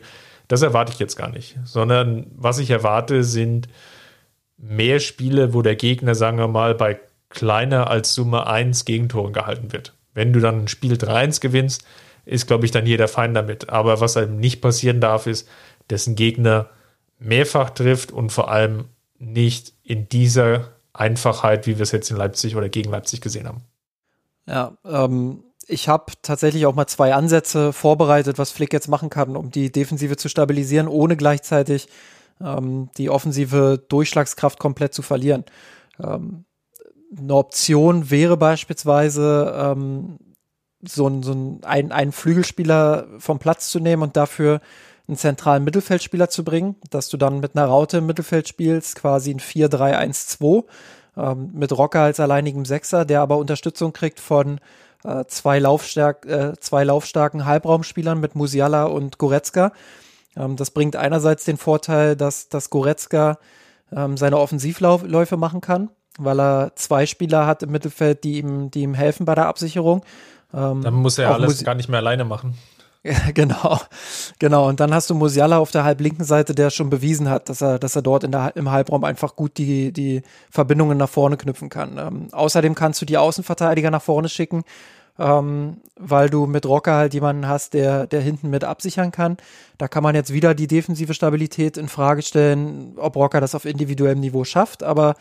Das erwarte ich jetzt gar nicht, sondern was ich erwarte, sind mehr Spiele, wo der Gegner, sagen wir mal, bei kleiner als Summe 1 Gegentoren gehalten wird. Wenn du dann ein Spiel 3-1 gewinnst, ist, glaube ich, dann jeder fein damit. Aber was einem nicht passieren darf, ist, dessen Gegner mehrfach trifft und vor allem nicht in dieser Einfachheit, wie wir es jetzt in Leipzig oder gegen Leipzig gesehen haben. Ja, ähm, ich habe tatsächlich auch mal zwei Ansätze vorbereitet, was Flick jetzt machen kann, um die Defensive zu stabilisieren, ohne gleichzeitig ähm, die offensive Durchschlagskraft komplett zu verlieren. Ähm, eine Option wäre beispielsweise, ähm, so, ein, so ein, ein, einen Flügelspieler vom Platz zu nehmen und dafür einen zentralen Mittelfeldspieler zu bringen, dass du dann mit einer Raute im Mittelfeld spielst, quasi ein 4-3-1-2 ähm, mit Rocker als alleinigem Sechser, der aber Unterstützung kriegt von äh, zwei, Laufstärk äh, zwei laufstarken Halbraumspielern mit Musiala und Goretzka. Ähm, das bringt einerseits den Vorteil, dass, dass Goretzka ähm, seine Offensivläufe machen kann, weil er zwei Spieler hat im Mittelfeld, die ihm, die ihm helfen bei der Absicherung. Ähm, Dann muss er alles Musi gar nicht mehr alleine machen. genau, genau. Und dann hast du Musiala auf der halblinken Seite, der schon bewiesen hat, dass er, dass er dort in der, im Halbraum einfach gut die, die Verbindungen nach vorne knüpfen kann. Ähm, außerdem kannst du die Außenverteidiger nach vorne schicken, ähm, weil du mit Rocker halt jemanden hast, der, der hinten mit absichern kann. Da kann man jetzt wieder die defensive Stabilität in Frage stellen, ob Rocker das auf individuellem Niveau schafft, aber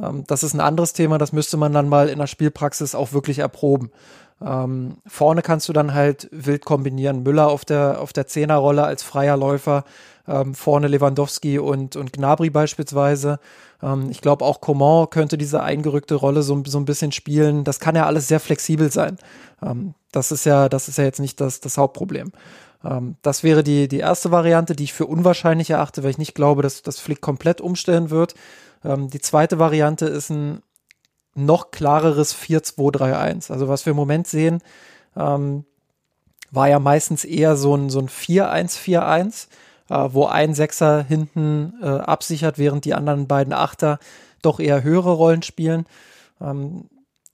ähm, das ist ein anderes Thema, das müsste man dann mal in der Spielpraxis auch wirklich erproben. Ähm, vorne kannst du dann halt wild kombinieren. Müller auf der, auf der Zehnerrolle als freier Läufer, ähm, vorne Lewandowski und, und Gnabry beispielsweise. Ähm, ich glaube auch Coman könnte diese eingerückte Rolle so, so ein bisschen spielen. Das kann ja alles sehr flexibel sein. Ähm, das ist ja, das ist ja jetzt nicht das, das Hauptproblem. Ähm, das wäre die, die erste Variante, die ich für unwahrscheinlich erachte, weil ich nicht glaube, dass das Flick komplett umstellen wird. Ähm, die zweite Variante ist ein noch klareres 4-2-3-1. Also was wir im Moment sehen, ähm, war ja meistens eher so ein, so ein 4-1-4-1, äh, wo ein Sechser hinten äh, absichert, während die anderen beiden Achter doch eher höhere Rollen spielen. Ähm,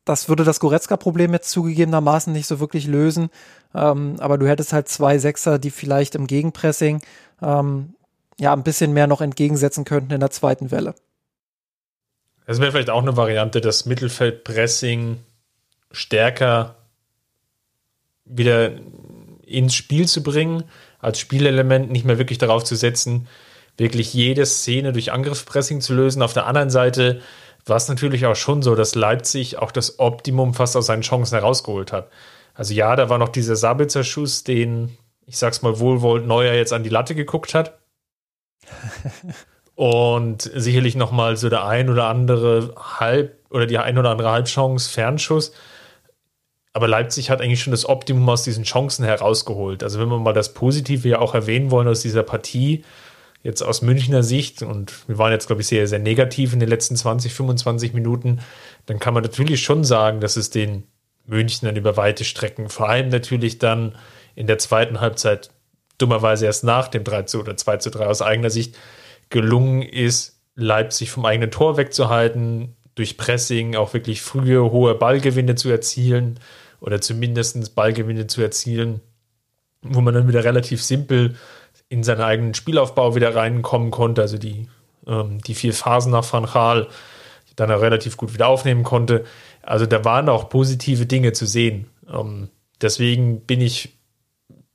das würde das Goretzka-Problem jetzt zugegebenermaßen nicht so wirklich lösen. Ähm, aber du hättest halt zwei Sechser, die vielleicht im Gegenpressing ähm, ja ein bisschen mehr noch entgegensetzen könnten in der zweiten Welle. Das wäre vielleicht auch eine Variante, das Mittelfeldpressing stärker wieder ins Spiel zu bringen, als Spielelement nicht mehr wirklich darauf zu setzen, wirklich jede Szene durch Angriffspressing zu lösen. Auf der anderen Seite war es natürlich auch schon so, dass Leipzig auch das Optimum fast aus seinen Chancen herausgeholt hat. Also ja, da war noch dieser Sabitzer Schuss, den, ich sag's mal wohlwollend, Neuer jetzt an die Latte geguckt hat. Und sicherlich nochmal so der ein oder andere Halb- oder die ein oder andere Halbchance, Fernschuss. Aber Leipzig hat eigentlich schon das Optimum aus diesen Chancen herausgeholt. Also wenn wir mal das Positive ja auch erwähnen wollen aus dieser Partie, jetzt aus Münchner Sicht, und wir waren jetzt, glaube ich, sehr, sehr negativ in den letzten 20, 25 Minuten, dann kann man natürlich schon sagen, dass es den Münchnern über weite Strecken, vor allem natürlich dann in der zweiten Halbzeit, dummerweise erst nach dem 3 zu oder 2 zu 3 aus eigener Sicht, gelungen ist, Leipzig vom eigenen Tor wegzuhalten, durch Pressing auch wirklich frühe, hohe Ballgewinne zu erzielen oder zumindest Ballgewinne zu erzielen, wo man dann wieder relativ simpel in seinen eigenen Spielaufbau wieder reinkommen konnte, also die, ähm, die vier Phasen nach Van Gaal dann auch relativ gut wieder aufnehmen konnte. Also da waren auch positive Dinge zu sehen. Ähm, deswegen bin ich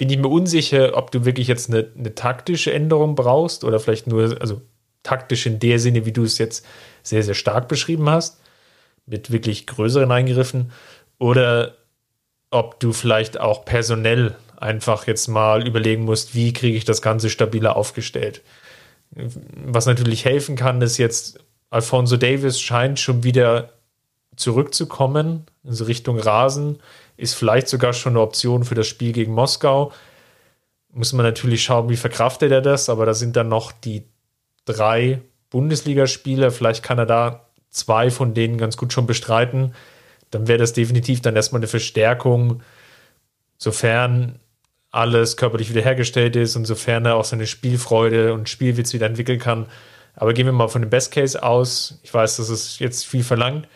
bin ich mir unsicher, ob du wirklich jetzt eine, eine taktische Änderung brauchst oder vielleicht nur, also taktisch in der Sinne, wie du es jetzt sehr, sehr stark beschrieben hast, mit wirklich größeren Eingriffen, oder ob du vielleicht auch personell einfach jetzt mal überlegen musst, wie kriege ich das Ganze stabiler aufgestellt. Was natürlich helfen kann, ist jetzt, Alfonso Davis scheint schon wieder zurückzukommen, also Richtung Rasen ist vielleicht sogar schon eine Option für das Spiel gegen Moskau. Muss man natürlich schauen, wie verkraftet er das, aber da sind dann noch die drei Bundesligaspiele. Vielleicht kann er da zwei von denen ganz gut schon bestreiten. Dann wäre das definitiv dann erstmal eine Verstärkung, sofern alles körperlich wiederhergestellt ist und sofern er auch seine Spielfreude und Spielwitz wieder entwickeln kann. Aber gehen wir mal von dem Best Case aus. Ich weiß, das ist jetzt viel verlangt.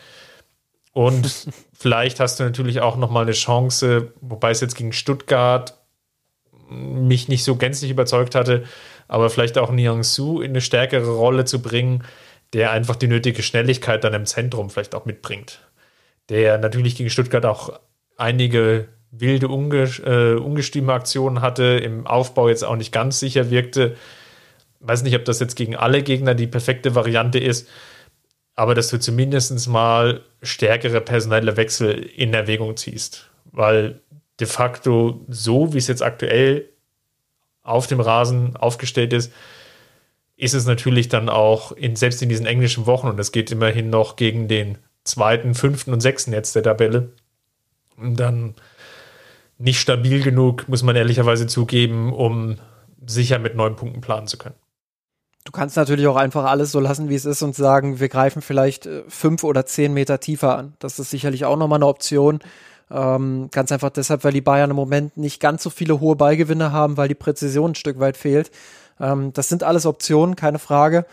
Und vielleicht hast du natürlich auch nochmal eine Chance, wobei es jetzt gegen Stuttgart mich nicht so gänzlich überzeugt hatte, aber vielleicht auch Niang Su in eine stärkere Rolle zu bringen, der einfach die nötige Schnelligkeit dann im Zentrum vielleicht auch mitbringt. Der natürlich gegen Stuttgart auch einige wilde, unge äh, ungestüme Aktionen hatte, im Aufbau jetzt auch nicht ganz sicher wirkte. weiß nicht, ob das jetzt gegen alle Gegner die perfekte Variante ist, aber dass du zumindest mal stärkere personelle Wechsel in Erwägung ziehst. Weil de facto so, wie es jetzt aktuell auf dem Rasen aufgestellt ist, ist es natürlich dann auch in, selbst in diesen englischen Wochen, und es geht immerhin noch gegen den zweiten, fünften und sechsten jetzt der Tabelle, dann nicht stabil genug, muss man ehrlicherweise zugeben, um sicher mit neun Punkten planen zu können. Du kannst natürlich auch einfach alles so lassen, wie es ist und sagen, wir greifen vielleicht äh, fünf oder zehn Meter tiefer an. Das ist sicherlich auch nochmal eine Option. Ähm, ganz einfach deshalb, weil die Bayern im Moment nicht ganz so viele hohe Ballgewinne haben, weil die Präzision ein Stück weit fehlt. Ähm, das sind alles Optionen, keine Frage.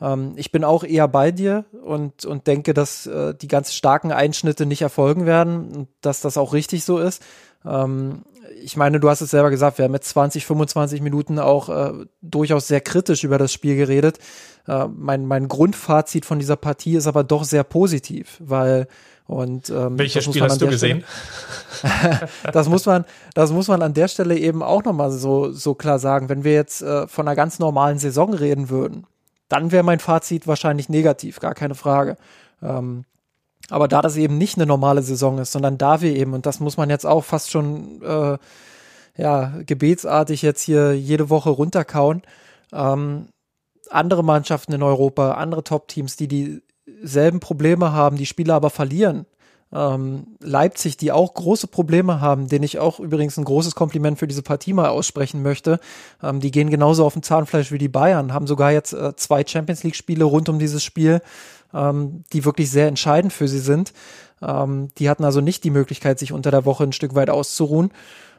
Ähm, ich bin auch eher bei dir und, und denke, dass äh, die ganz starken Einschnitte nicht erfolgen werden und dass das auch richtig so ist. Ähm, ich meine, du hast es selber gesagt, wir haben mit 20, 25 Minuten auch äh, durchaus sehr kritisch über das Spiel geredet. Äh, mein, mein Grundfazit von dieser Partie ist aber doch sehr positiv, weil und ähm, welches Spiel hast du gesehen? das muss man, das muss man an der Stelle eben auch nochmal so so klar sagen. Wenn wir jetzt äh, von einer ganz normalen Saison reden würden, dann wäre mein Fazit wahrscheinlich negativ, gar keine Frage. Ähm, aber da das eben nicht eine normale Saison ist, sondern da wir eben, und das muss man jetzt auch fast schon äh, ja, gebetsartig jetzt hier jede Woche runterkauen, ähm, andere Mannschaften in Europa, andere Top-Teams, die dieselben Probleme haben, die Spieler aber verlieren. Ähm, Leipzig, die auch große Probleme haben, denen ich auch übrigens ein großes Kompliment für diese Partie mal aussprechen möchte. Ähm, die gehen genauso auf dem Zahnfleisch wie die Bayern, haben sogar jetzt äh, zwei Champions League-Spiele rund um dieses Spiel ähm, die wirklich sehr entscheidend für sie sind. Ähm, die hatten also nicht die Möglichkeit, sich unter der Woche ein Stück weit auszuruhen.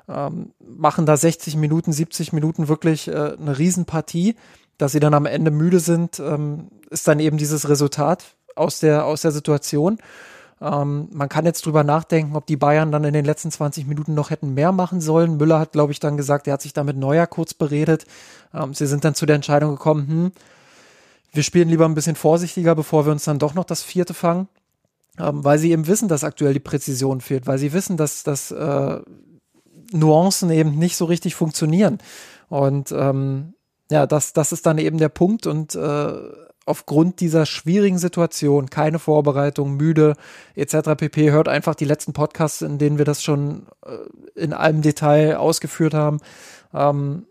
Ähm, machen da 60 Minuten, 70 Minuten wirklich äh, eine Riesenpartie. Dass sie dann am Ende müde sind, ähm, ist dann eben dieses Resultat aus der, aus der Situation. Ähm, man kann jetzt drüber nachdenken, ob die Bayern dann in den letzten 20 Minuten noch hätten mehr machen sollen. Müller hat, glaube ich, dann gesagt, er hat sich da mit Neuer kurz beredet. Ähm, sie sind dann zu der Entscheidung gekommen, hm, wir spielen lieber ein bisschen vorsichtiger, bevor wir uns dann doch noch das vierte fangen, ähm, weil sie eben wissen, dass aktuell die Präzision fehlt, weil sie wissen, dass, dass äh, Nuancen eben nicht so richtig funktionieren. Und ähm, ja, das, das ist dann eben der Punkt und äh, aufgrund dieser schwierigen Situation, keine Vorbereitung, müde etc. pp. Hört einfach die letzten Podcasts, in denen wir das schon äh, in allem Detail ausgeführt haben. Ähm,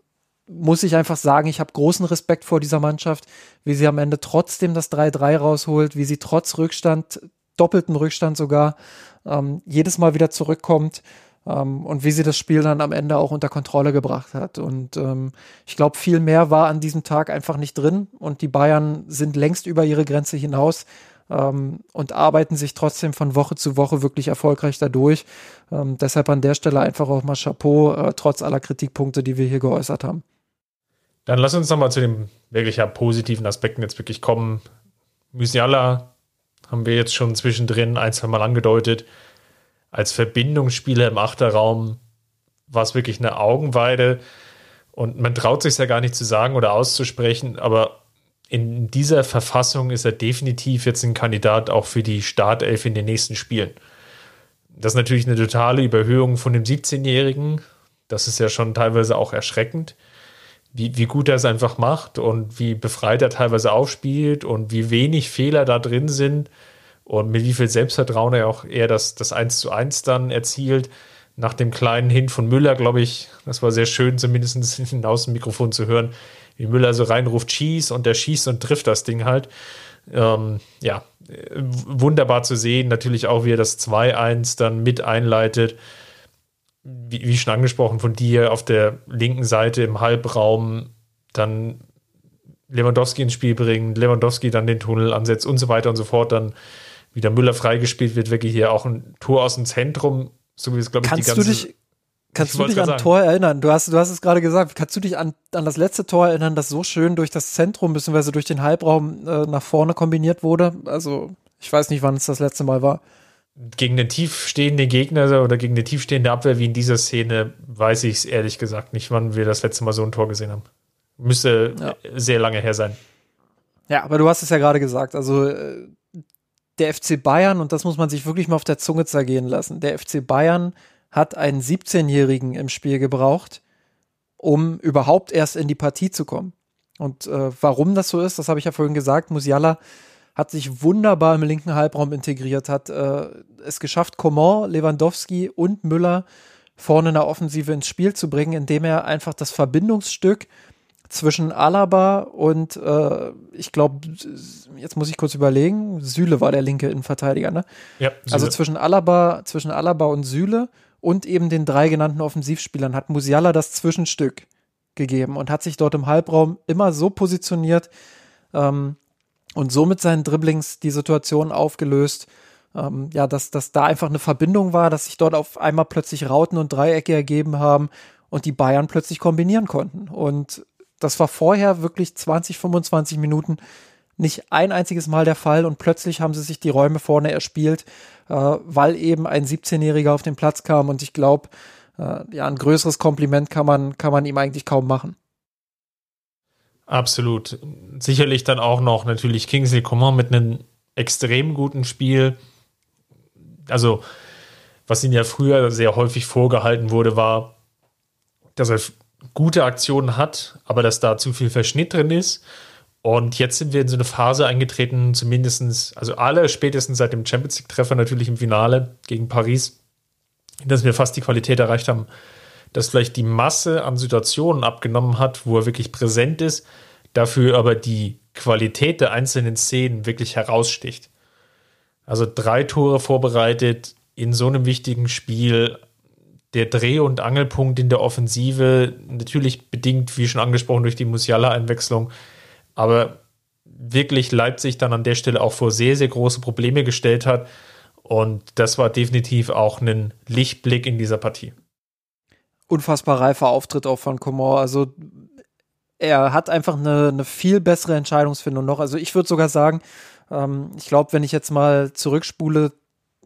muss ich einfach sagen, ich habe großen Respekt vor dieser Mannschaft, wie sie am Ende trotzdem das 3-3 rausholt, wie sie trotz Rückstand, doppelten Rückstand sogar, ähm, jedes Mal wieder zurückkommt ähm, und wie sie das Spiel dann am Ende auch unter Kontrolle gebracht hat. Und ähm, ich glaube, viel mehr war an diesem Tag einfach nicht drin und die Bayern sind längst über ihre Grenze hinaus ähm, und arbeiten sich trotzdem von Woche zu Woche wirklich erfolgreich dadurch. Ähm, deshalb an der Stelle einfach auch mal Chapeau, äh, trotz aller Kritikpunkte, die wir hier geäußert haben. Dann lass uns nochmal zu den wirklich ja, positiven Aspekten jetzt wirklich kommen. Musiala haben wir jetzt schon zwischendrin ein, zwei Mal angedeutet. Als Verbindungsspieler im Achterraum war es wirklich eine Augenweide. Und man traut sich ja gar nicht zu sagen oder auszusprechen, aber in dieser Verfassung ist er definitiv jetzt ein Kandidat auch für die Startelf in den nächsten Spielen. Das ist natürlich eine totale Überhöhung von dem 17-Jährigen. Das ist ja schon teilweise auch erschreckend wie, wie gut er es einfach macht und wie befreit er teilweise aufspielt und wie wenig Fehler da drin sind und mit wie viel Selbstvertrauen er auch eher das, das 1 zu 1 dann erzielt. Nach dem kleinen Hin von Müller, glaube ich, das war sehr schön, zumindest aus dem Mikrofon zu hören, wie Müller so reinruft, schieß und der schießt und trifft das Ding halt. Ähm, ja, wunderbar zu sehen. Natürlich auch, wie er das 2-1 dann mit einleitet wie, wie schon angesprochen von dir, auf der linken Seite im Halbraum dann Lewandowski ins Spiel bringen, Lewandowski dann den Tunnel ansetzt und so weiter und so fort, dann wieder Müller freigespielt wird, wirklich hier auch ein Tor aus dem Zentrum, so wie es, glaube ich, kannst die ganze... Du dich, kannst du dich an ein Tor erinnern? Du hast, du hast es gerade gesagt. Kannst du dich an, an das letzte Tor erinnern, das so schön durch das Zentrum bzw. durch den Halbraum äh, nach vorne kombiniert wurde? Also, ich weiß nicht, wann es das letzte Mal war gegen den tiefstehenden Gegner oder gegen eine tiefstehende Abwehr wie in dieser Szene weiß ich es ehrlich gesagt nicht, wann wir das letzte Mal so ein Tor gesehen haben. Müsste ja. sehr lange her sein. Ja, aber du hast es ja gerade gesagt. Also äh, der FC Bayern, und das muss man sich wirklich mal auf der Zunge zergehen lassen, der FC Bayern hat einen 17-Jährigen im Spiel gebraucht, um überhaupt erst in die Partie zu kommen. Und äh, warum das so ist, das habe ich ja vorhin gesagt. Musiala hat sich wunderbar im linken Halbraum integriert, hat äh, es geschafft, Coman, Lewandowski und Müller vorne in der Offensive ins Spiel zu bringen, indem er einfach das Verbindungsstück zwischen Alaba und äh, ich glaube, jetzt muss ich kurz überlegen, Süle war der linke Innenverteidiger, ne? Ja, also zwischen Alaba, zwischen Alaba und Süle und eben den drei genannten Offensivspielern hat Musiala das Zwischenstück gegeben und hat sich dort im Halbraum immer so positioniert, ähm, und somit seinen Dribblings die Situation aufgelöst, ähm, ja, dass, dass da einfach eine Verbindung war, dass sich dort auf einmal plötzlich Rauten und Dreiecke ergeben haben und die Bayern plötzlich kombinieren konnten. Und das war vorher wirklich 20, 25 Minuten nicht ein einziges Mal der Fall und plötzlich haben sie sich die Räume vorne erspielt, äh, weil eben ein 17-Jähriger auf den Platz kam und ich glaube, äh, ja, ein größeres Kompliment kann man, kann man ihm eigentlich kaum machen. Absolut. Sicherlich dann auch noch natürlich Kingsley Coman mit einem extrem guten Spiel. Also, was ihm ja früher sehr häufig vorgehalten wurde, war, dass er gute Aktionen hat, aber dass da zu viel Verschnitt drin ist. Und jetzt sind wir in so eine Phase eingetreten, zumindestens, also alle spätestens seit dem Champions League-Treffer natürlich im Finale gegen Paris, dass wir fast die Qualität erreicht haben, dass vielleicht die Masse an Situationen abgenommen hat, wo er wirklich präsent ist, dafür aber die Qualität der einzelnen Szenen wirklich heraussticht. Also drei Tore vorbereitet in so einem wichtigen Spiel, der Dreh- und Angelpunkt in der Offensive, natürlich bedingt, wie schon angesprochen, durch die Musiala-Einwechslung, aber wirklich Leipzig dann an der Stelle auch vor sehr, sehr große Probleme gestellt hat. Und das war definitiv auch ein Lichtblick in dieser Partie unfassbar reifer Auftritt auch von Coman. Also er hat einfach eine, eine viel bessere Entscheidungsfindung noch. Also ich würde sogar sagen, ähm, ich glaube, wenn ich jetzt mal zurückspule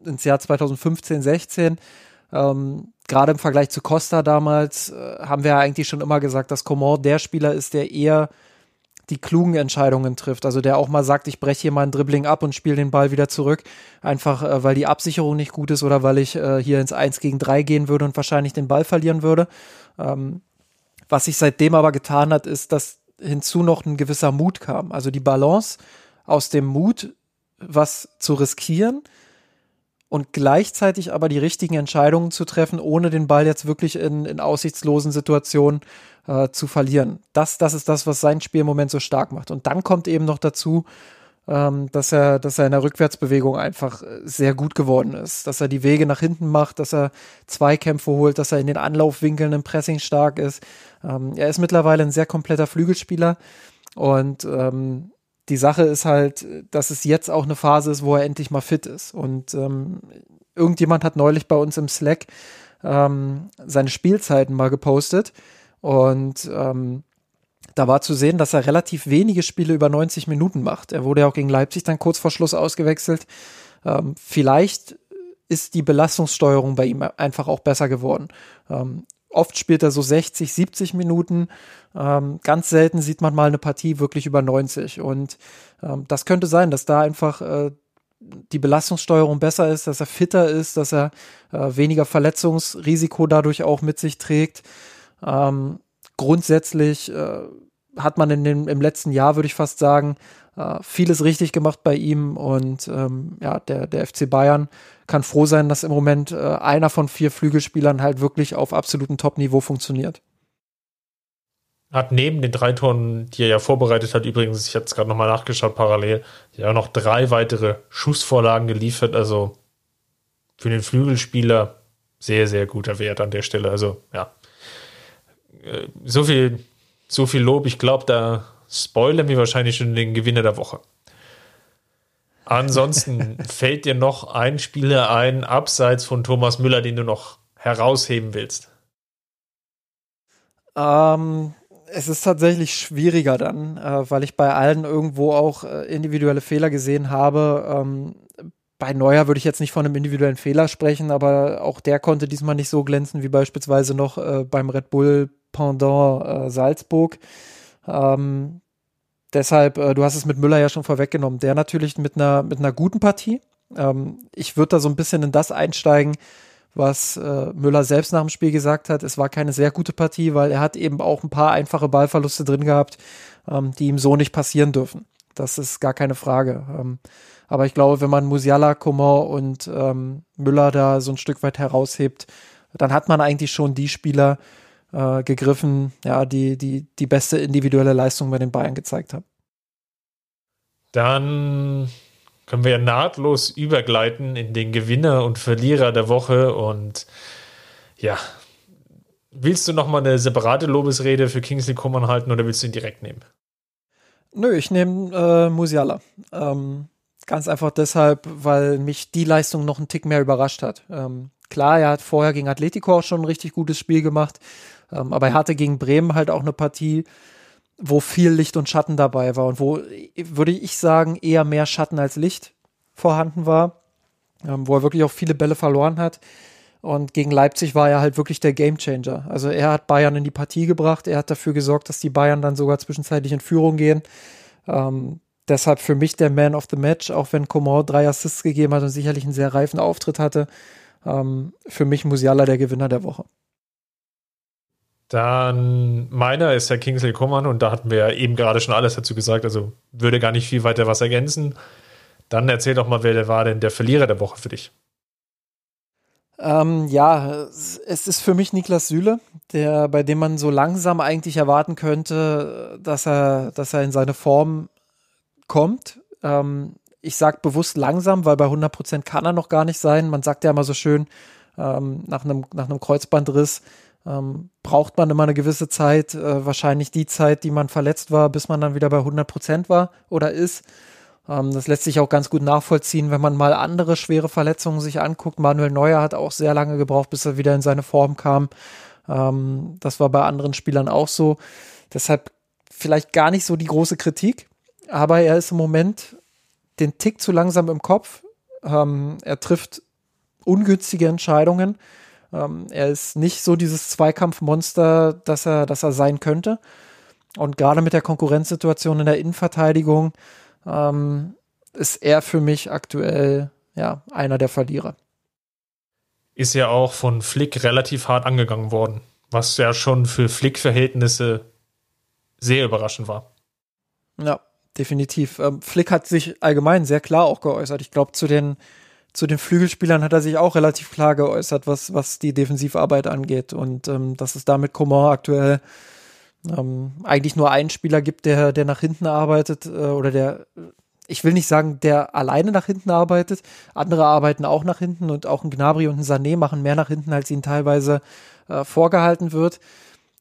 ins Jahr 2015, 16, ähm, gerade im Vergleich zu Costa damals, äh, haben wir ja eigentlich schon immer gesagt, dass Coman der Spieler ist, der eher die klugen Entscheidungen trifft. Also der auch mal sagt, ich breche hier mal Dribbling ab und spiele den Ball wieder zurück, einfach äh, weil die Absicherung nicht gut ist oder weil ich äh, hier ins 1 gegen 3 gehen würde und wahrscheinlich den Ball verlieren würde. Ähm, was sich seitdem aber getan hat, ist, dass hinzu noch ein gewisser Mut kam. Also die Balance aus dem Mut, was zu riskieren und gleichzeitig aber die richtigen Entscheidungen zu treffen, ohne den Ball jetzt wirklich in, in aussichtslosen Situationen äh, zu verlieren. Das, das ist das, was sein Spiel im Moment so stark macht. Und dann kommt eben noch dazu, ähm, dass er, dass er in der Rückwärtsbewegung einfach äh, sehr gut geworden ist, dass er die Wege nach hinten macht, dass er Zweikämpfe holt, dass er in den Anlaufwinkeln im Pressing stark ist. Ähm, er ist mittlerweile ein sehr kompletter Flügelspieler und ähm, die Sache ist halt, dass es jetzt auch eine Phase ist, wo er endlich mal fit ist. Und ähm, irgendjemand hat neulich bei uns im Slack ähm, seine Spielzeiten mal gepostet und ähm, da war zu sehen, dass er relativ wenige Spiele über 90 Minuten macht. Er wurde ja auch gegen Leipzig dann kurz vor Schluss ausgewechselt. Ähm, vielleicht ist die Belastungssteuerung bei ihm einfach auch besser geworden. Ähm, oft spielt er so 60, 70 Minuten. Ähm, ganz selten sieht man mal eine Partie wirklich über 90. Und ähm, das könnte sein, dass da einfach äh, die Belastungssteuerung besser ist, dass er fitter ist, dass er äh, weniger Verletzungsrisiko dadurch auch mit sich trägt. Ähm, grundsätzlich äh, hat man in dem, im letzten Jahr, würde ich fast sagen, äh, vieles richtig gemacht bei ihm und ähm, ja, der, der FC Bayern kann froh sein, dass im Moment äh, einer von vier Flügelspielern halt wirklich auf absolutem Top-Niveau funktioniert. Hat neben den drei Toren, die er ja vorbereitet hat, übrigens, ich habe es gerade nochmal nachgeschaut, parallel, ja noch drei weitere Schussvorlagen geliefert. Also für den Flügelspieler sehr, sehr guter Wert an der Stelle. Also ja, äh, so viel, so viel Lob. Ich glaube, da spoilern wir wahrscheinlich schon den Gewinner der Woche. Ansonsten fällt dir noch ein Spieler ein, abseits von Thomas Müller, den du noch herausheben willst? Ähm, es ist tatsächlich schwieriger dann, äh, weil ich bei allen irgendwo auch äh, individuelle Fehler gesehen habe. Ähm, bei Neuer würde ich jetzt nicht von einem individuellen Fehler sprechen, aber auch der konnte diesmal nicht so glänzen wie beispielsweise noch äh, beim Red Bull Pendant äh, Salzburg. Ähm, deshalb, äh, du hast es mit Müller ja schon vorweggenommen, der natürlich mit einer, mit einer guten Partie. Ähm, ich würde da so ein bisschen in das einsteigen, was äh, Müller selbst nach dem Spiel gesagt hat. Es war keine sehr gute Partie, weil er hat eben auch ein paar einfache Ballverluste drin gehabt, ähm, die ihm so nicht passieren dürfen. Das ist gar keine Frage. Ähm, aber ich glaube, wenn man Musiala, Coman und ähm, Müller da so ein Stück weit heraushebt, dann hat man eigentlich schon die Spieler äh, gegriffen, ja, die, die die beste individuelle Leistung bei den Bayern gezeigt haben. Dann können wir nahtlos übergleiten in den Gewinner und Verlierer der Woche und ja, willst du noch mal eine separate Lobesrede für Kingsley Coman halten oder willst du ihn direkt nehmen? Nö, ich nehme äh, Musiala. Ähm, ganz einfach deshalb, weil mich die Leistung noch einen Tick mehr überrascht hat. Ähm, klar, er hat vorher gegen Atletico auch schon ein richtig gutes Spiel gemacht, ähm, aber er hatte gegen Bremen halt auch eine Partie, wo viel Licht und Schatten dabei war und wo, würde ich sagen, eher mehr Schatten als Licht vorhanden war, ähm, wo er wirklich auch viele Bälle verloren hat. Und gegen Leipzig war er halt wirklich der Gamechanger. Also er hat Bayern in die Partie gebracht, er hat dafür gesorgt, dass die Bayern dann sogar zwischenzeitlich in Führung gehen. Ähm, deshalb für mich der Man of the Match, auch wenn Coman drei Assists gegeben hat und sicherlich einen sehr reifen Auftritt hatte. Ähm, für mich Musiala der Gewinner der Woche. Dann meiner ist Herr Kingsley Coman und da hatten wir eben gerade schon alles dazu gesagt, also würde gar nicht viel weiter was ergänzen. Dann erzähl doch mal, wer war denn der Verlierer der Woche für dich? Ähm, ja, es ist für mich Niklas Süle, der, bei dem man so langsam eigentlich erwarten könnte, dass er, dass er in seine Form kommt. Ähm, ich sage bewusst langsam, weil bei 100 Prozent kann er noch gar nicht sein. Man sagt ja immer so schön, ähm, nach einem nach einem Kreuzbandriss ähm, braucht man immer eine gewisse Zeit, äh, wahrscheinlich die Zeit, die man verletzt war, bis man dann wieder bei 100 Prozent war oder ist. Ähm, das lässt sich auch ganz gut nachvollziehen, wenn man mal andere schwere Verletzungen sich anguckt. Manuel Neuer hat auch sehr lange gebraucht, bis er wieder in seine Form kam. Ähm, das war bei anderen Spielern auch so. Deshalb vielleicht gar nicht so die große Kritik, aber er ist im Moment den Tick zu langsam im Kopf. Ähm, er trifft ungünstige Entscheidungen ähm, er ist nicht so dieses Zweikampfmonster, das er, das er sein könnte. Und gerade mit der Konkurrenzsituation in der Innenverteidigung ähm, ist er für mich aktuell ja einer der Verlierer. Ist ja auch von Flick relativ hart angegangen worden, was ja schon für Flick-Verhältnisse sehr überraschend war. Ja, definitiv. Ähm, Flick hat sich allgemein sehr klar auch geäußert. Ich glaube, zu den zu den Flügelspielern hat er sich auch relativ klar geäußert, was, was die Defensivarbeit angeht. Und ähm, dass es da mit Coman aktuell ähm, eigentlich nur einen Spieler gibt, der, der nach hinten arbeitet äh, oder der, ich will nicht sagen, der alleine nach hinten arbeitet. Andere arbeiten auch nach hinten und auch ein Gnabry und ein Sané machen mehr nach hinten, als ihnen teilweise äh, vorgehalten wird.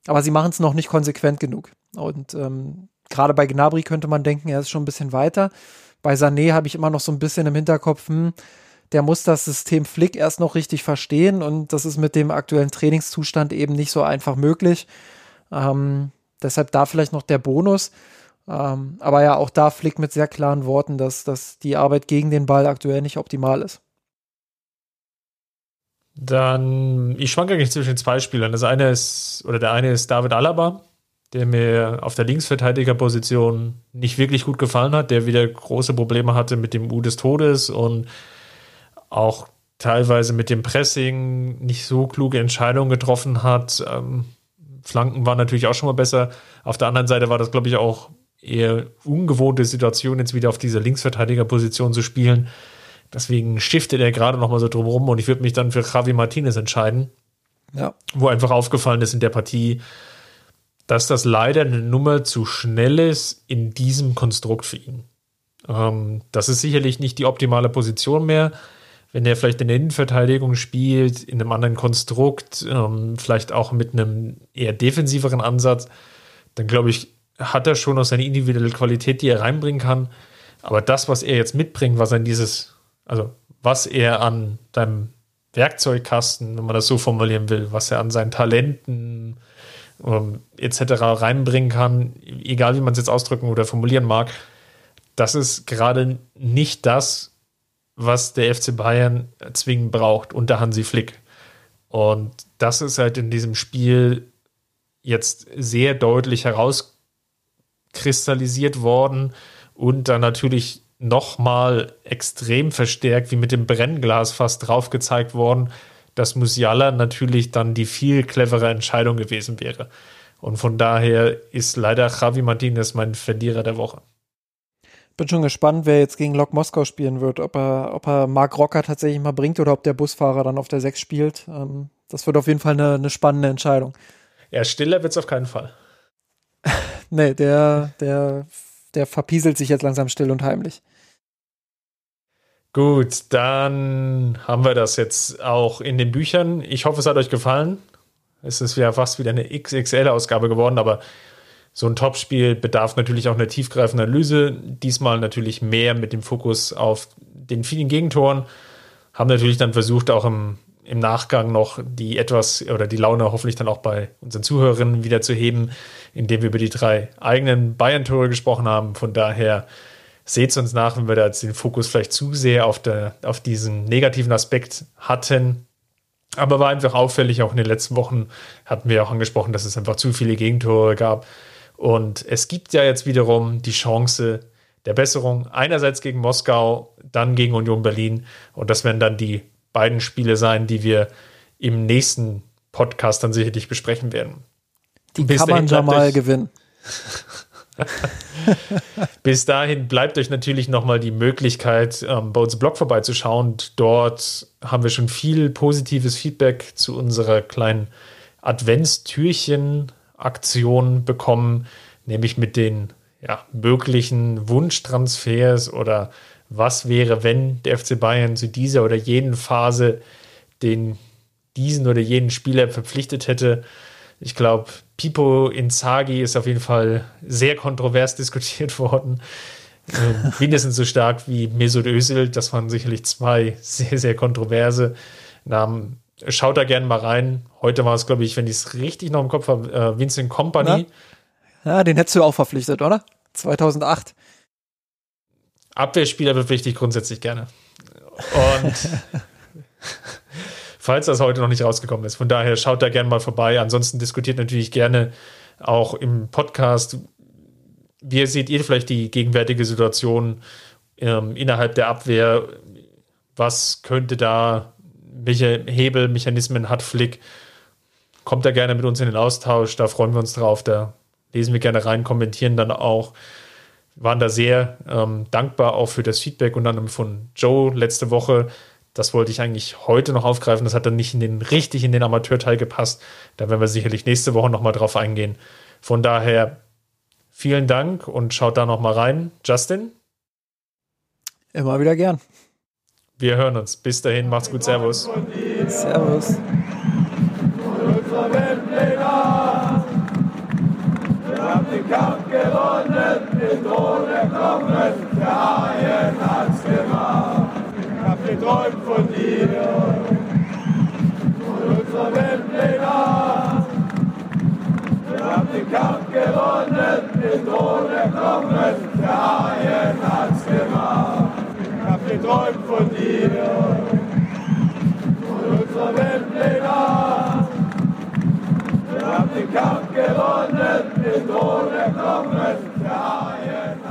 Aber sie machen es noch nicht konsequent genug. Und ähm, gerade bei Gnabry könnte man denken, er ist schon ein bisschen weiter. Bei Sané habe ich immer noch so ein bisschen im Hinterkopf, hm, der muss das System Flick erst noch richtig verstehen und das ist mit dem aktuellen Trainingszustand eben nicht so einfach möglich. Ähm, deshalb da vielleicht noch der Bonus. Ähm, aber ja, auch da Flick mit sehr klaren Worten, dass, dass die Arbeit gegen den Ball aktuell nicht optimal ist. Dann, ich schwanke eigentlich zwischen zwei Spielern. Das eine ist, oder der eine ist David Alaba, der mir auf der Linksverteidigerposition nicht wirklich gut gefallen hat, der wieder große Probleme hatte mit dem U des Todes und auch teilweise mit dem Pressing nicht so kluge Entscheidungen getroffen hat. Ähm, Flanken waren natürlich auch schon mal besser. Auf der anderen Seite war das, glaube ich, auch eher ungewohnte Situation, jetzt wieder auf dieser Linksverteidigerposition zu spielen. Deswegen shiftet er gerade noch mal so drumherum und ich würde mich dann für Javi Martinez entscheiden. Ja. Wo einfach aufgefallen ist in der Partie, dass das leider eine Nummer zu schnell ist in diesem Konstrukt für ihn. Ähm, das ist sicherlich nicht die optimale Position mehr wenn er vielleicht in der Innenverteidigung spielt, in einem anderen Konstrukt, ähm, vielleicht auch mit einem eher defensiveren Ansatz, dann glaube ich, hat er schon noch seine individuelle Qualität, die er reinbringen kann. Aber das, was er jetzt mitbringt, was er dieses, also was er an deinem Werkzeugkasten, wenn man das so formulieren will, was er an seinen Talenten ähm, etc. reinbringen kann, egal wie man es jetzt ausdrücken oder formulieren mag, das ist gerade nicht das, was der FC Bayern zwingend braucht unter Hansi Flick. Und das ist halt in diesem Spiel jetzt sehr deutlich herauskristallisiert worden und dann natürlich nochmal extrem verstärkt, wie mit dem Brennglas fast drauf gezeigt worden, dass Musiala natürlich dann die viel clevere Entscheidung gewesen wäre. Und von daher ist leider Javi Martinez mein Verlierer der Woche. Bin schon gespannt, wer jetzt gegen Lok Moskau spielen wird, ob er, ob er Mark Rocker tatsächlich mal bringt oder ob der Busfahrer dann auf der 6 spielt. Ähm, das wird auf jeden Fall eine, eine spannende Entscheidung. Ja, stiller wird es auf keinen Fall. nee, der, der, der verpieselt sich jetzt langsam still und heimlich. Gut, dann haben wir das jetzt auch in den Büchern. Ich hoffe, es hat euch gefallen. Es ist ja fast wieder eine XXL-Ausgabe geworden, aber so ein Topspiel bedarf natürlich auch einer tiefgreifenden Analyse. Diesmal natürlich mehr mit dem Fokus auf den vielen Gegentoren. Haben natürlich dann versucht, auch im, im Nachgang noch die etwas oder die Laune hoffentlich dann auch bei unseren Zuhörerinnen wieder zu heben, indem wir über die drei eigenen Bayern-Tore gesprochen haben. Von daher seht es uns nach, wenn wir da jetzt den Fokus vielleicht zu sehr auf, der, auf diesen negativen Aspekt hatten. Aber war einfach auffällig, auch in den letzten Wochen hatten wir auch angesprochen, dass es einfach zu viele Gegentore gab. Und es gibt ja jetzt wiederum die Chance der Besserung. Einerseits gegen Moskau, dann gegen Union Berlin. Und das werden dann die beiden Spiele sein, die wir im nächsten Podcast dann sicherlich besprechen werden. Die Bis kann man ja mal gewinnen. Bis dahin bleibt euch natürlich nochmal die Möglichkeit, ähm, bei uns Blog vorbeizuschauen. Dort haben wir schon viel positives Feedback zu unserer kleinen Adventstürchen-Aktion bekommen, nämlich mit den ja, möglichen Wunschtransfers oder was wäre, wenn der FC Bayern zu dieser oder jenen Phase den diesen oder jenen Spieler verpflichtet hätte. Ich glaube, Pipo Inzaghi ist auf jeden Fall sehr kontrovers diskutiert worden. Ähm, mindestens so stark wie Mesut Özil. Das waren sicherlich zwei sehr, sehr kontroverse Namen. Schaut da gerne mal rein. Heute war es, glaube ich, wenn ich es richtig noch im Kopf habe, äh, Vincent Company. Ja, den hättest du auch verpflichtet, oder? 2008. Abwehrspieler bepflichte ich grundsätzlich gerne. Und falls das heute noch nicht rausgekommen ist. Von daher schaut da gerne mal vorbei. Ansonsten diskutiert natürlich gerne auch im Podcast. Wie seht ihr vielleicht die gegenwärtige Situation ähm, innerhalb der Abwehr? Was könnte da, welche Hebelmechanismen hat Flick? Kommt da gerne mit uns in den Austausch, da freuen wir uns drauf. Da lesen wir gerne rein, kommentieren dann auch. Waren da sehr ähm, dankbar auch für das Feedback und dann von Joe letzte Woche, das wollte ich eigentlich heute noch aufgreifen. Das hat dann nicht in den, richtig in den Amateurteil gepasst. Da werden wir sicherlich nächste Woche nochmal drauf eingehen. Von daher vielen Dank und schaut da nochmal rein. Justin? Immer wieder gern. Wir hören uns. Bis dahin, macht's gut. Servus. Servus. Wir haben den Kampf gewonnen, den Thron erkommen, der Haien hat's gemacht geträumt von dir und unserer Weltpläne. Wir haben den Kampf gewonnen, den Thron erkommen, der Haien hat's gemacht wir von dir, von unserer Welt legal. Wir haben den Kampf gewonnen, mit ohne Knochen der Haien.